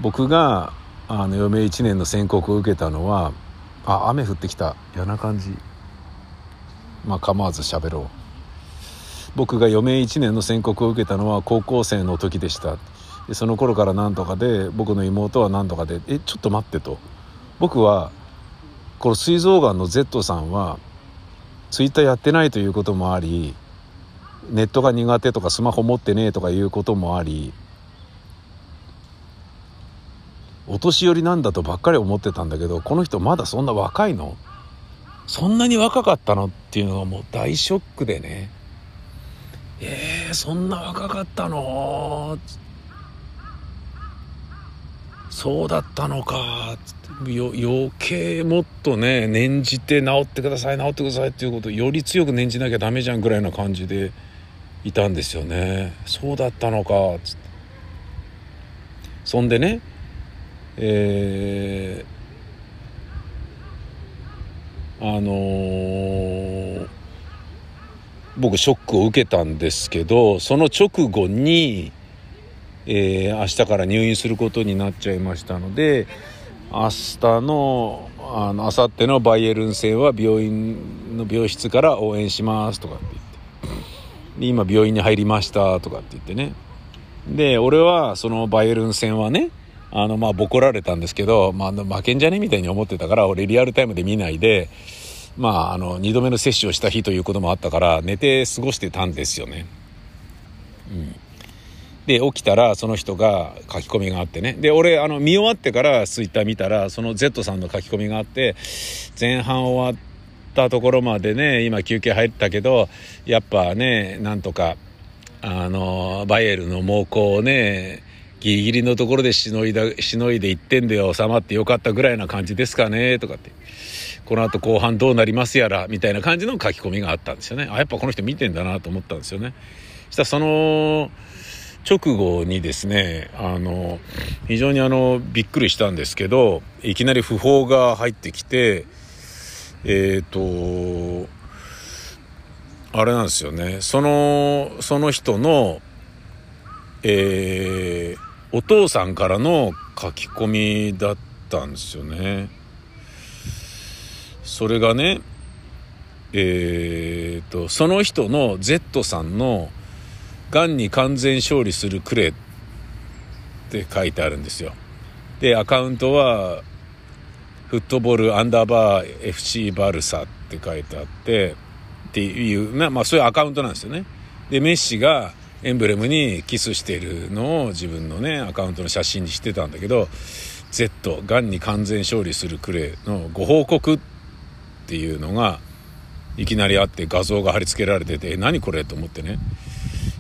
僕があの余命1年の宣告を受けたのはあ雨降ってきた。嫌な感じ。まあ構わず喋ろう。僕が余命1年の宣告を受けたのは高校生の時でした。でその頃から何とかで僕の妹は何とかでえちょっと待ってと。僕はこの膵臓がんの Z さんはツイッターやってないということもありネットが苦手とかスマホ持ってねえとかいうこともありお年寄りなんだとばっかり思ってたんだけどこの人まだそんな若いの？そんなに若かったの？っていうのがもう大ショックでね。えー、そんな若かったの？そうだったのか。よ余計もっとね念じて治ってください治ってくださいっていうことをより強く念じなきゃダメじゃんぐらいな感じでいたんですよね。そうだったのか。つってそんでねえー、あのー、僕ショックを受けたんですけどその直後に、えー、明日から入院することになっちゃいましたので明日のあの明後日のバイエルン戦は病院の病室から応援しますとかって言って。今病院に入りましたとかって言ってね。で俺はそのバイエルン戦はねあの、まあ、ボコられたんですけど、まあ、負けんじゃねみたいに思ってたから、俺リアルタイムで見ないで、まあ、あの、二度目の接種をした日ということもあったから、寝て過ごしてたんですよね。うん。で起きたらその人が書き込みがあってねで俺あの見終わってからツイッター見たらその Z さんの書き込みがあって前半終わったところまでね今休憩入ったけどやっぱねなんとかあのバイエルの猛攻をねギリギリのところでしのいだしのいで1点で収まってよかったぐらいな感じですかねとかってこの後後半どうなりますやらみたいな感じの書き込みがあったんですよね。あやっぱこの人見てんだなと思ったんですよね。したらその直後にですねあの非常にあのびっくりしたんですけどいきなり訃報が入ってきてえっ、ー、とあれなんですよね。そのその人のえー、お父さんからの書き込みだったんですよね。それがねえーと、とその人の Z さんの「がんに完全勝利するくれって書いてあるんですよ。でアカウントはフットボールアンダーバー FC バルサって書いてあってっていうまあ、まあ、そういうアカウントなんですよね。でメッシがエンブレムにキスしているのを自分のねアカウントの写真にしてたんだけど Z がんに完全勝利するくれのご報告ってていうのがいきなりあって画像が貼り付けられててえ何これと思ってね。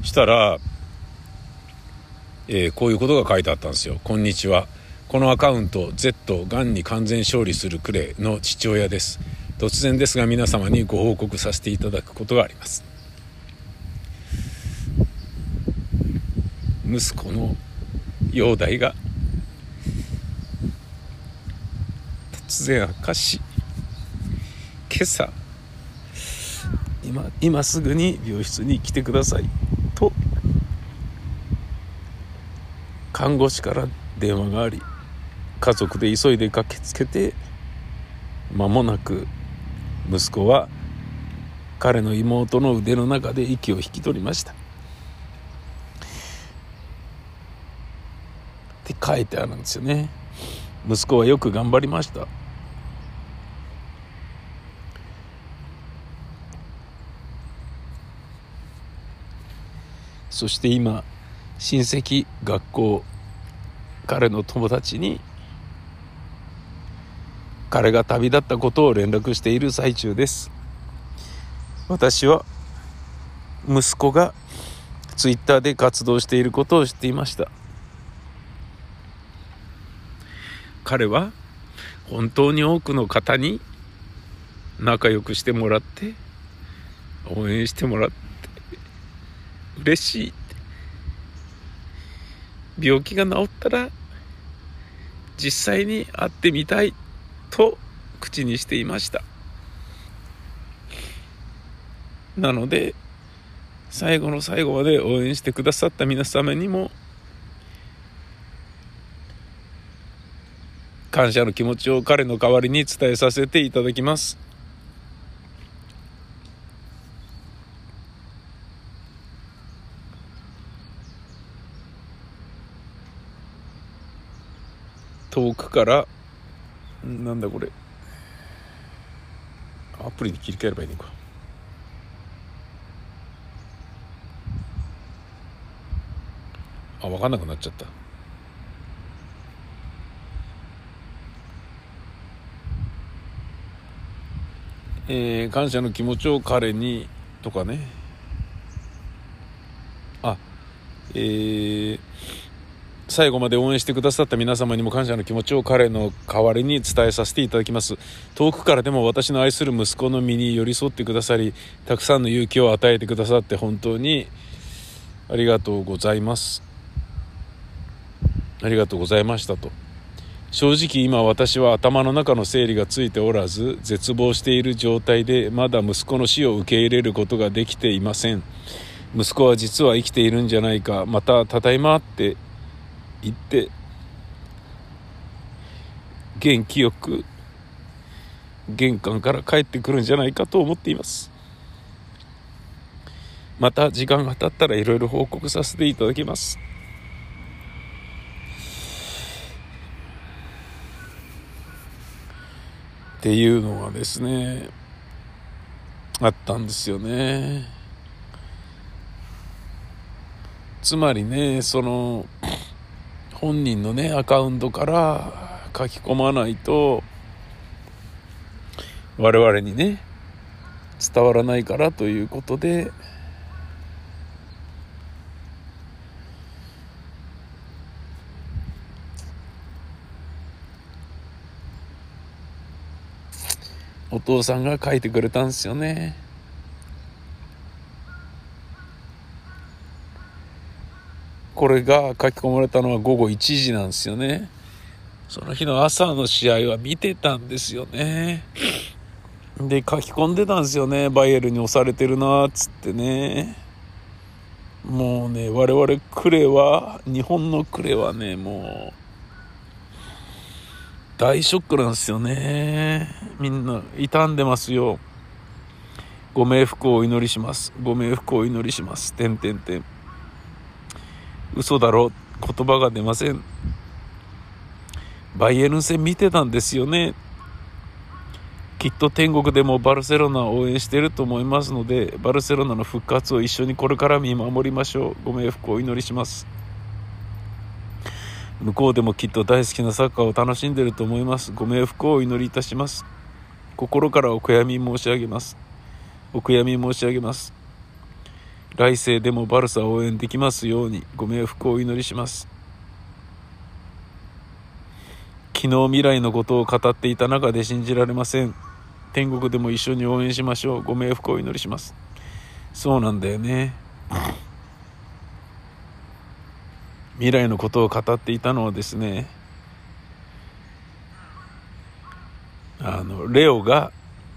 したら、えー、こういうことが書いてあったんですよ「こんにちは。このアカウント Z がんに完全勝利するクレイの父親です。突然ですが皆様にご報告させていただくことがあります。息子の容体が突然悪化し今朝今今すぐに病室に来てください。と看護師から電話があり家族で急いで駆けつけて間もなく息子は彼の妹の腕の中で息を引き取りました。って書いてあるんですよね。息子はよく頑張りました。そして今親戚学校彼の友達に彼が旅立ったことを連絡している最中です。私は息子がツイッターで活動していることを知っていました。彼は本当に多くの方に仲良くしてもらって応援してもらって嬉しい。病気が治ったら実際に会ってみたいと口にしていました。なので最後の最後まで応援してくださった皆様にも感謝の気持ちを彼の代わりに伝えさせていただきます。遠くからなんだこれ。アプリに切り替えればいいのか。あ分かんなくなっちゃった。えー、感謝の気持ちを彼にとかね。あえー最後まで応援してくださった皆様にも感謝の気持ちを彼の代わりに伝えさせていただきます。遠くからでも私の愛する息子の身に寄り添ってくださりたくさんの勇気を与えてくださって本当にありがとうございます。ありがとうございましたと。正直今私は頭の中の整理がついておらず絶望している状態でまだ息子の死を受け入れることができていません。息子は実は生きているんじゃないかまたただいまって行って元気よく玄関から帰ってくるんじゃないかと思っています。また時間が経ったらいろいろ報告させていただきます。っていうのがですねあったんですよね。つまりねその本人のねアカウントから書き込まないと我々にね伝わらないからということでお父さんが書いてくれたんですよね。これが書き込まれたのは午後1時なんですよね。その日の朝の試合は見てたんですよね。で書き込んでたんですよね。バイエルに押されてるなっつってね。もうね我々クレは日本のクレはねもう大ショックなんですよね。みんな傷んでますよ。ご冥福をお祈りします。ご冥福をお祈りします。てんてんてん。嘘だろ？言葉が出ません。バイエルン戦見てたんですよね。きっと天国でもバルセロナを応援してると思いますのでバルセロナの復活を一緒にこれから見守りましょう。ご冥福をお祈りします。向こうでもきっと大好きなサッカーを楽しんでると思います。ご冥福をお祈りいたします。心からお悔やみ申し上げます。お悔やみ申し上げます。来世でもバルサ応援できますようにご冥福をお祈りします。昨日未来のことを語っていた中で信じられません。天国でも一緒に応援しましょう。ご冥福をお祈りします。そうなんだよね。未来のことを語っていたのはですねあのレオが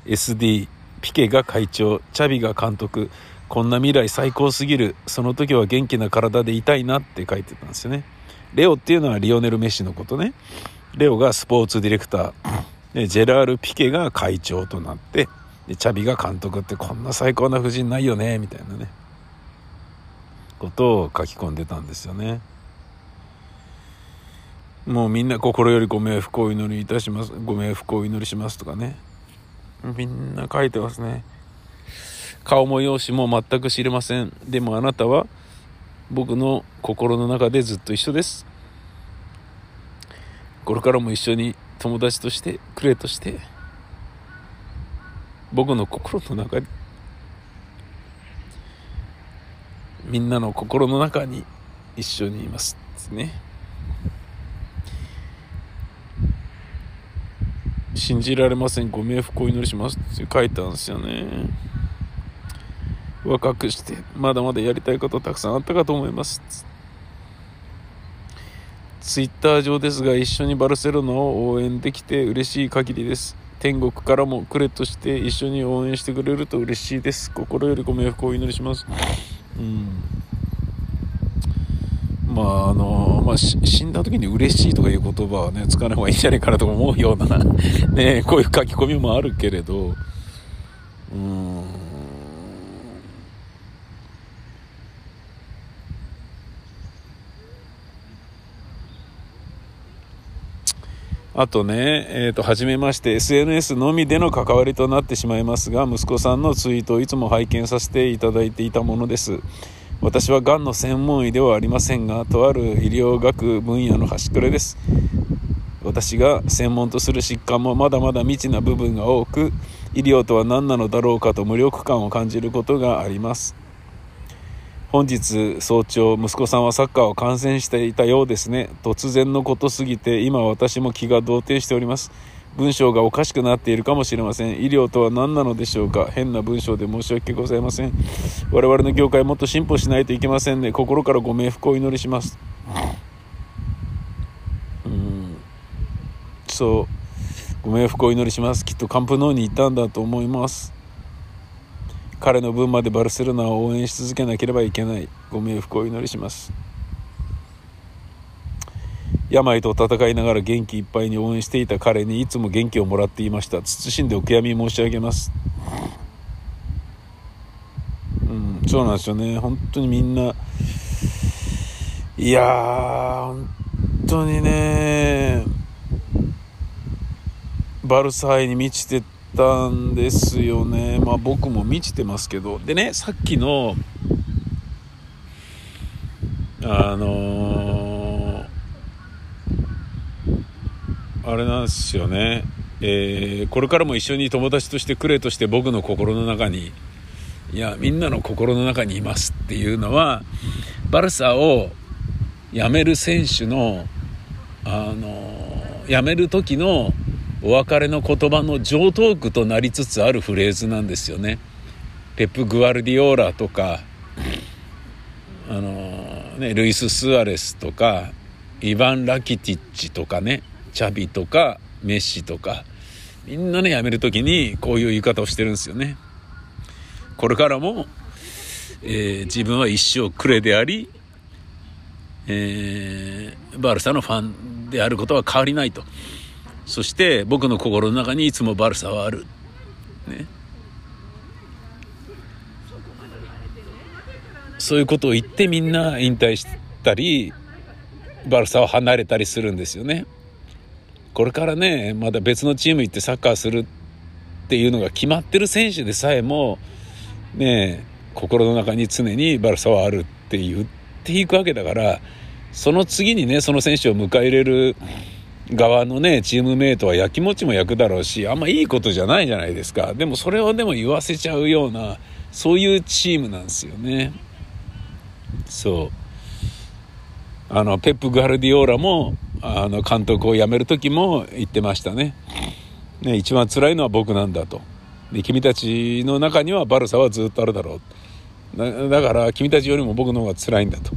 SD ピケが会長チャビが監督こんな未来最高すぎる。その時は元気な体でいたいなって書いてたんですよね。レオっていうのはリオネル・メッシのことね。レオがスポーツディレクター。でジェラール・ピケが会長となって。でチャビが監督ってこんな最高な布陣ないよねみたいなね。ことを書き込んでたんですよね。もうみんな心よりご冥福をお祈りいたします。ご冥福をお祈りしますとかね。みんな書いてますね。顔も容姿も全く知れません。でもあなたは僕の心の中でずっと一緒です。これからも一緒に友達としてクレとして僕の心の中にみんなの心の中に一緒にいますね。信じられません。ご冥福をお祈りしますって書いたんですよね。若くしてまだまだやりたいことたくさんあったかと思います。ツイッター上ですが一緒にバルセロナを応援できて嬉しい限りです。天国からもクレとして一緒に応援してくれると嬉しいです。心よりご冥福をお祈りします。うん。まああのまあ、死んだ時に嬉しいとかいう言葉はね使わない方がいいんじゃないかなと思うようなねこういう書き込みもあるけれど。うん。あとね、えっ、ー、と、はじめまして、SNS のみでの関わりとなってしまいますが、息子さんのツイートをいつも拝見させていただいていたものです。私はがんの専門医ではありませんが、とある医療学分野の端くれです。私が専門とする疾患もまだまだ未知な部分が多く、医療とは何なのだろうかと無力感を感じることがあります。本日早朝息子さんはサッカーを観戦していたようですね。突然のことすぎて今私も気が動転しております。文章がおかしくなっているかもしれません。医療とは何なのでしょうか。変な文章で申し訳ございません。我々の業界もっと進歩しないといけませんね。心からご冥福をお祈りします。うん。そう。ご冥福をお祈りします。きっとカンプノーに行ったんだと思います。彼の分までバルセロナを応援し続けなければいけない。ご冥福をお祈りします。病と戦いながら元気いっぱいに応援していた彼にいつも元気をもらっていました。謹んでお悔やみ申し上げます。うんそうなんですよね。本当にみんないやー本当にねバルサイに満ちてたんですよね。まあ僕も満ちてますけど。でね、さっきの、あのーあれなんですよね、えーこれからも一緒に友達としてくれとして僕の心の中にいやみんなの心の中にいますっていうのはバルサを辞める選手のあの辞める時のお別れの言葉の上等句となりつつあるフレーズなんですよね。ペップ・グアルディオーラとかあの、ね、ルイス・スアレスとかイヴァン・ラキティッチとかねチャビとかメッシとかみんなね辞める時にこういう言い方をしてるんですよね。これからも、えー自分は一生クレであり、えーバルサのファンであることは変わりないとそして僕の心の中にいつもバルサはある、ね、そういうことを言ってみんな引退したりバルサを離れたりするんですよね。これからねまだ別のチーム行ってサッカーするっていうのが決まってる選手でさえもね心の中に常にバルサはあるって言っていくわけだからその次にねその選手を迎え入れる側のねチームメイトはやきもちも焼くだろうしあんまいいことじゃないじゃないですか。でもそれをでも言わせちゃうようなそういうチームなんですよね。そう。あのペップ・ガルディオーラもあの監督を辞める時も言ってましたね。ね一番辛いのは僕なんだと。で君たちの中にはバルサはずっとあるだろう。だから君たちよりも僕の方が辛いんだと。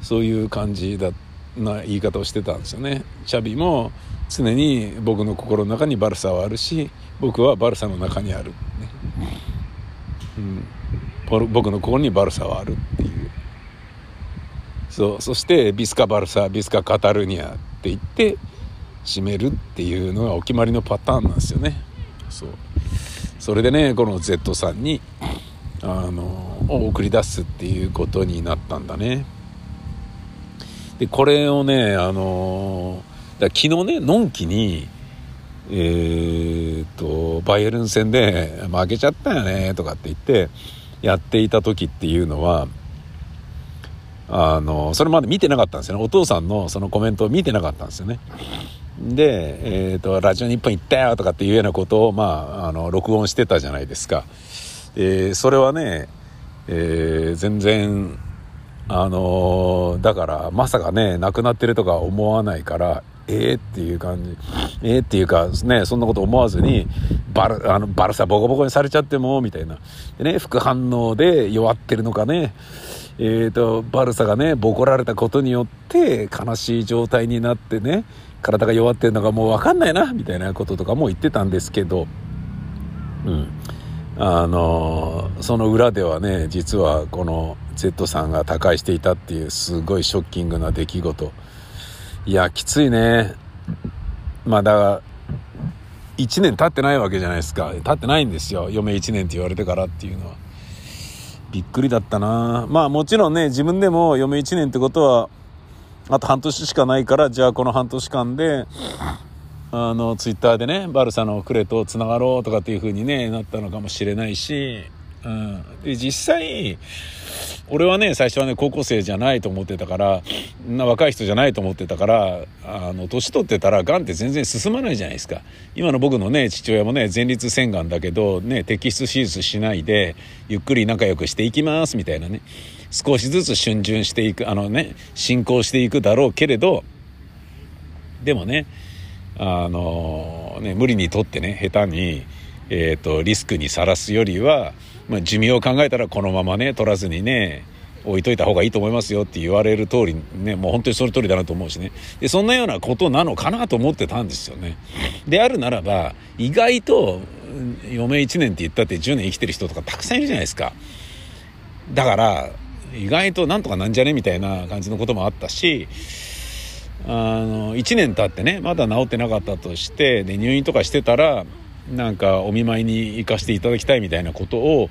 そういう感じだった。な言い方をしてたんですよね。チャビも常に僕の心の中にバルサはあるし僕はバルサの中にある、ねうん、僕の心にバルサはあるっていう。そうそしてビスカ・バルサビスカ・カタルニアって言って締めるっていうのがお決まりのパターンなんですよね。そう。それでねこの Z さんにあのを送り出すっていうことになったんだね。でこれをねあのだ昨日ねのんきにえー、とバイエルン戦で負けちゃったよねとかって言ってやっていた時っていうのはあのそれまで見てなかったんですよね。お父さんのそのコメントを見てなかったんですよね。で、えーと「ラジオ日本行ったよ」とかっていうようなことを、まあ、あの録音してたじゃないですか、えーそれはね、えー全然あのだからまさかね亡くなってるとか思わないからえー、っていう感じえー、っていうかねそんなこと思わずにバルあのバルサボコボコにされちゃってもみたいな。でね副反応で弱ってるのかね。えー、とバルサがねボコられたことによって悲しい状態になってね体が弱ってるのがもう分かんないなみたいなこととかも言ってたんですけどうん。あのその裏ではね実はこの Z さんが他界していたっていうすごいショッキングな出来事。いやきついね。まだ1年経ってないわけじゃないですか。経ってないんですよ。嫁1年って言われてからっていうのは。びっくりだったな。まあもちろんね自分でも嫁1年ってことはあと半年しかないからじゃあこの半年間であのツイッターでねバルサのクレとつながろうとかっていう風にねなったのかもしれないし、うん、で実際俺はね最初はね高校生じゃないと思ってたからな若い人じゃないと思ってたからあの年取ってたらがんって全然進まないじゃないですか。今の僕のね父親もね前立腺がんだけどね摘出手術しないでゆっくり仲良くしていきますみたいなね。少しずつ逡巡していくあのね進行していくだろうけれどでもねあのね無理にとってね下手に、えー、とリスクにさらすよりは、まあ、寿命を考えたらこのままね取らずにね置いといた方がいいと思いますよって言われる通りねもう本当にその通りだなと思うしね。でそんなようなことなのかなと思ってたんですよね。であるならば意外と余命1年って言ったって10年生きてる人とかたくさんいるじゃないですか。だから意外となんとかなんじゃねみたいな感じのこともあったしあの1年経ってねまだ治ってなかったとしてで入院とかしてたらなんかお見舞いに行かせていただきたいみたいなことを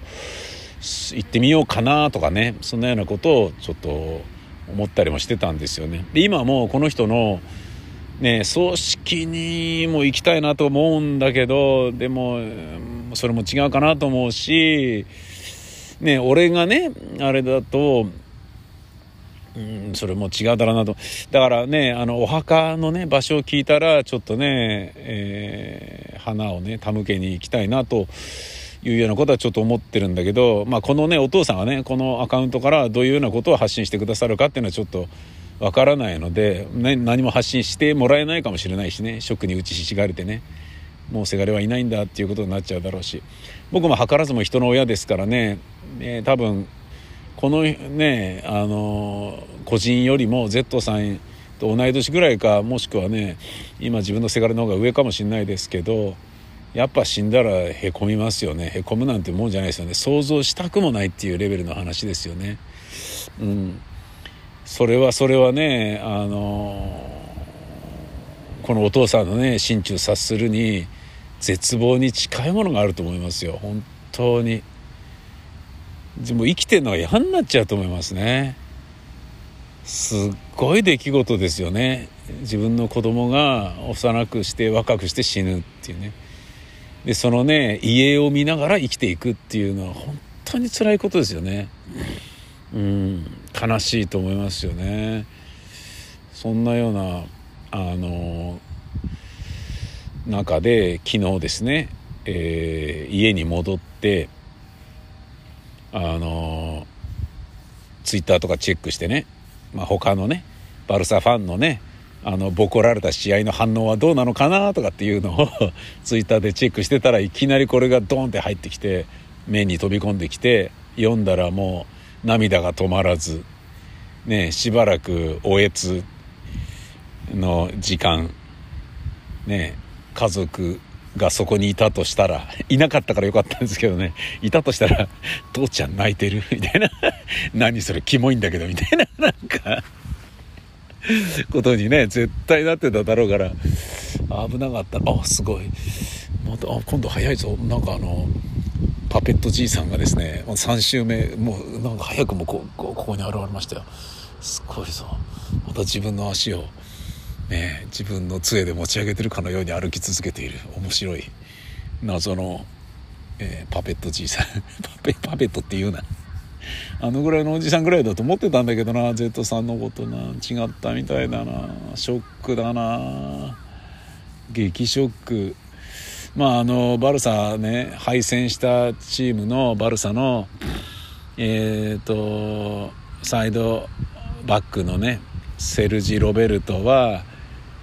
す言ってみようかなとかねそんなようなことをちょっと思ったりもしてたんですよね。で今もこの人のね葬式にも行きたいなと思うんだけどでもそれも違うかなと思うしね俺がねあれだとうん、それも違うだろうなと。だからね、あの、お墓のね、場所を聞いたら、ちょっとね、えー花をね、手向けに行きたいなというようなことはちょっと思ってるんだけど、まあ、このね、お父さんがね、このアカウントからどういうようなことを発信してくださるかっていうのはちょっとわからないので、ね、何も発信してもらえないかもしれないしね、職に打ちひしがれてね、もうせがれはいないんだっていうことになっちゃうだろうし、僕も図らずも人の親ですからね、えー多分、このねあの個人よりも Z さんと同い年ぐらいかもしくはね今自分のせがれの方が上かもしれないですけどやっぱ死んだらへこみますよねへこむなんてもんじゃないですよね想像したくもないっていうレベルの話ですよね。うん、それはそれはねあのこのお父さんのね心中察するに絶望に近いものがあると思いますよ本当に。でも生きてるのが嫌になっちゃうと思いますね。すっごい出来事ですよね。自分の子供が幼くして若くして死ぬっていうね。でそのね家を見ながら生きていくっていうのは本当に辛いことですよね。うん悲しいと思いますよね。そんなようなあの中で昨日ですね、えー家に戻ってあのツイッターとかチェックしてね、まあ、他のねバルサファンのねあのボコられた試合の反応はどうなのかなとかっていうのを ツイッターでチェックしてたらいきなりこれがドーンって入ってきて目に飛び込んできて読んだらもう涙が止まらずねしばらくおえつの時間ね家族がそこにいたとしたらいなかったからよかったんですけどね。いたとしたら「父ちゃん泣いてる」みたいな「何それキモいんだけど」みたいな。なんかことにね絶対なってただろうから。危なかった。あすごい。またあ今度早いぞ。なんかあのパペットじいさんがですね3週目もうなんか早くもここここに現れましたよ。すごいぞ。また自分の足をね、自分の杖で持ち上げてるかのように歩き続けている。面白い。謎の、えーパペットじいさん。パペパペットって言うな。あのぐらいのおじさんぐらいだと思ってたんだけどな。Z さんのことな。違ったみたいだな。ショックだ na 激ショック。まああのバルサね敗戦したチームのバルサのえっ、とサイドバックのねセルジ・ロベルトは、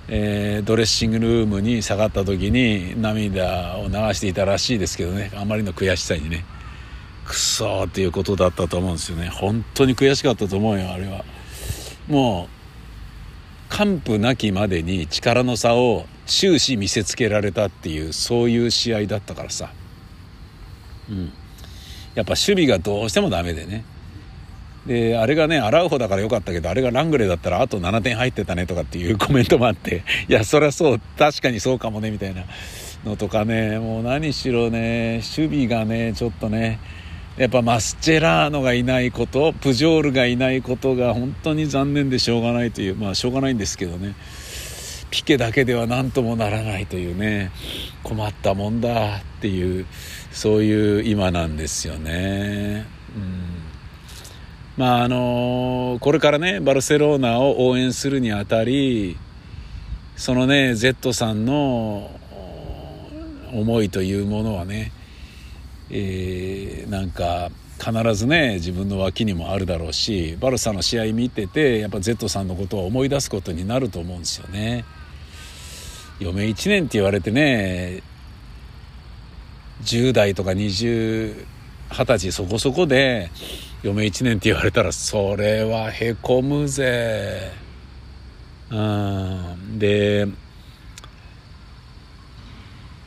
えードレッシングルームに下がった時に涙を流していたらしいですけどね。あまりの悔しさにね。くそーっていうことだったと思うんですよね。本当に悔しかったと思うよあれは。もう完膚なきまでに力の差を終始見せつけられたっていうそういう試合だったからさ。うん。やっぱ守備がどうしてもダメでね。であれがねアラウホだからよかったけどあれがラングレーだったらあと7点入ってたねとかっていう コメントもあっていやそりゃそう確かにそうかもねみたいなのとかねもう何しろね守備がねちょっとねやっぱマスチェラーノがいないことプジョールがいないことが本当に残念でしょうがないというまあしょうがないんですけどねピケだけでは何ともならないというね困ったもんだっていうそういう今なんですよね。うんまああのこれからねバルセロナを応援するにあたりそのね Z さんの思いというものはね、えーなんか必ずね自分の脇にもあるだろうしバルサの試合見ててやっぱ Z さんのことを思い出すことになると思うんですよね。余命1年って言われてね10代とか20 20歳そこそこで余命1年って言われたらそれはへこむぜ。うん。で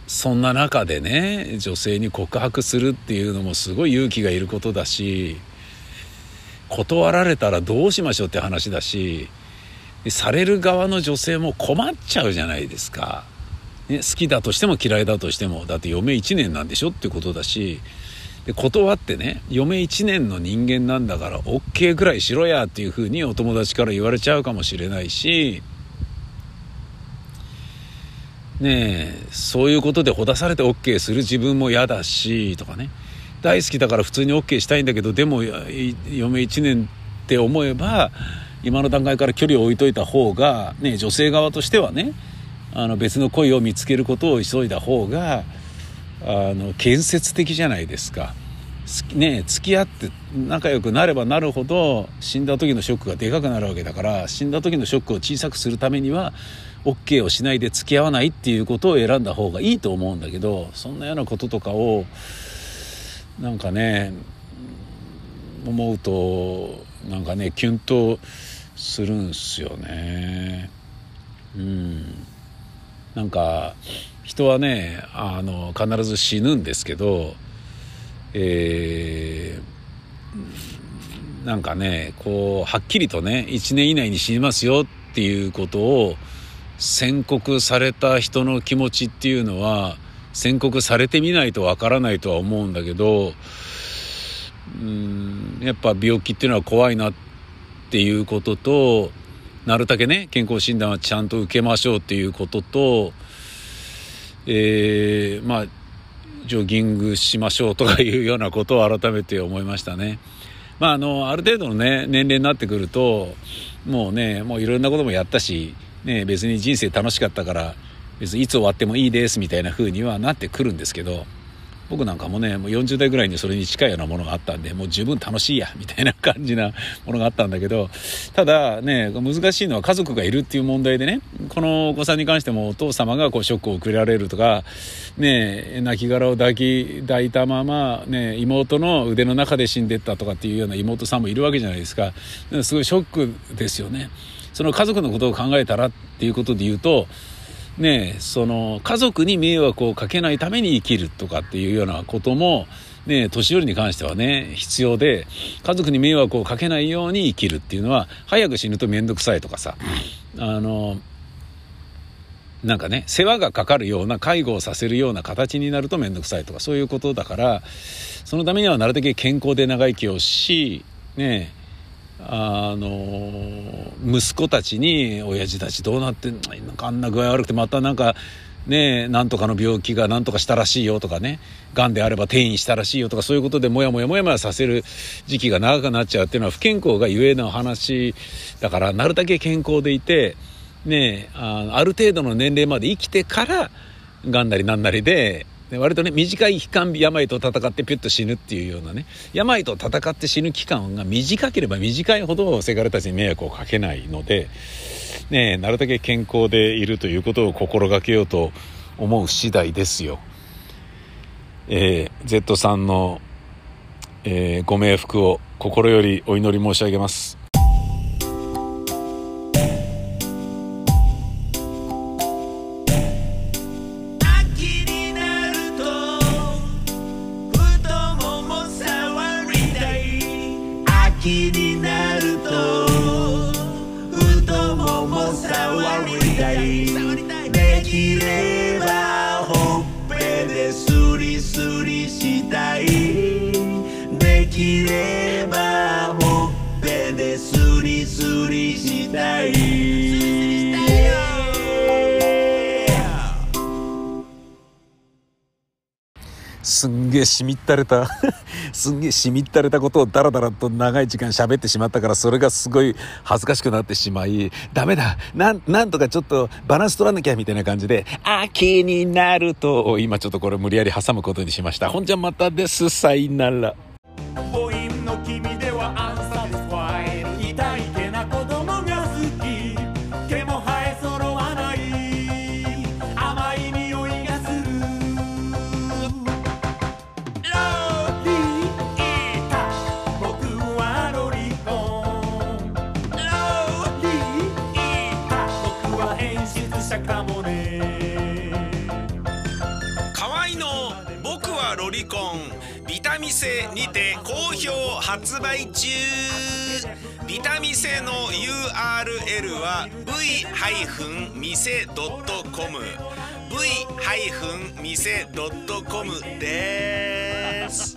そんな中でね女性に告白するっていうのもすごい勇気がいることだし断られたらどうしましょうって話だしされる側の女性も困っちゃうじゃないですか、ね、好きだとしても嫌いだとしてもだって余命1年なんでしょってことだしで断ってね余命1年の人間なんだから OK ぐらいしろやっていうふうにお友達から言われちゃうかもしれないしねえそういうことでほだされて OK する自分も嫌だしとかね。大好きだから普通に OK したいんだけどでもい余命1年って思えば今の段階から距離を置いといた方が、ね、女性側としてはねあの別の恋を見つけることを急いだ方があの建設的じゃないですか。ね付き合って仲良くなればなるほど死んだ時のショックがでかくなるわけだから死んだ時のショックを小さくするためには OK をしないで付き合わないっていうことを選んだ方がいいと思うんだけどそんなようなこととかをなんかね思うとなんかねキュンとするんすよね。うんなんか人はねあの必ず死ぬんですけどえー、なんかねこうはっきりとね1年以内に死にますよっていうことを宣告された人の気持ちっていうのは宣告されてみないとわからないとは思うんだけどうんやっぱ病気っていうのは怖いなっていうこととなるだけね健康診断はちゃんと受けましょうっていうこととえー、まあジョギングしましょうとかいうようなことを改めて思いましたね。まあ、あのある程度の、ね、年齢になってくるともうねもういろんなこともやったし、ね、別に人生楽しかったから別にいつ終わってもいいですみたいな風にはなってくるんですけど僕なんかもねもう40代ぐらいにそれに近いようなものがあったんでもう十分楽しいやみたいな感じなものがあったんだけどただね難しいのは家族がいるっていう問題でねこのお子さんに関してもお父様がこうショックを受けられるとかね亡きを抱き抱いたまま、ね、妹の腕の中で死んでったとかっていうような妹さんもいるわけじゃないですかすごいショックですよね。その家族のことを考えたらっていうことで言うとね、その家族に迷惑をかけないために生きるとかっていうようなことも、ね、年寄りに関してはね、必要で、家族に迷惑をかけないように生きるっていうのは、早く死ぬと面倒くさいとかさ、あの、なんかね、世話がかかるような、介護をさせるような形になると面倒くさいとか、そういうことだから、そのためにはなるだけ健康で長生きをし、ね、あの息子たちに親父たちどうなってんなんかあんな具合悪くてまたなんかねなんとかの病気が何とかしたらしいよとかねがんであれば転移したらしいよとかそういうことでもやもやもやもやさせる時期が長くなっちゃうっていうのは不健康がゆえの話だからなるだけ健康でいてねあある程度の年齢まで生きてからがんなりなんなりで割とね短い期間病と戦ってピュッと死ぬっていうようなね病と戦って死ぬ期間が短ければ短いほどせがれたちに迷惑をかけないので、ね、なるだけ健康でいるということを心がけようと思う次第ですよ。えー、Z さんの、えー、ご冥福を心よりお祈り申し上げます。すんげえしみったれた すんげえしみったれたことをダラダラと長い時間喋ってしまったからそれがすごい恥ずかしくなってしまいダメだなんなんとかちょっとバランス取らなきゃみたいな感じで秋になると今ちょっとこれ無理やり挟むことにしました。ほんじゃまたです。さいなら。標発売中ビタミセの URL は v-mise.com v-mise.com です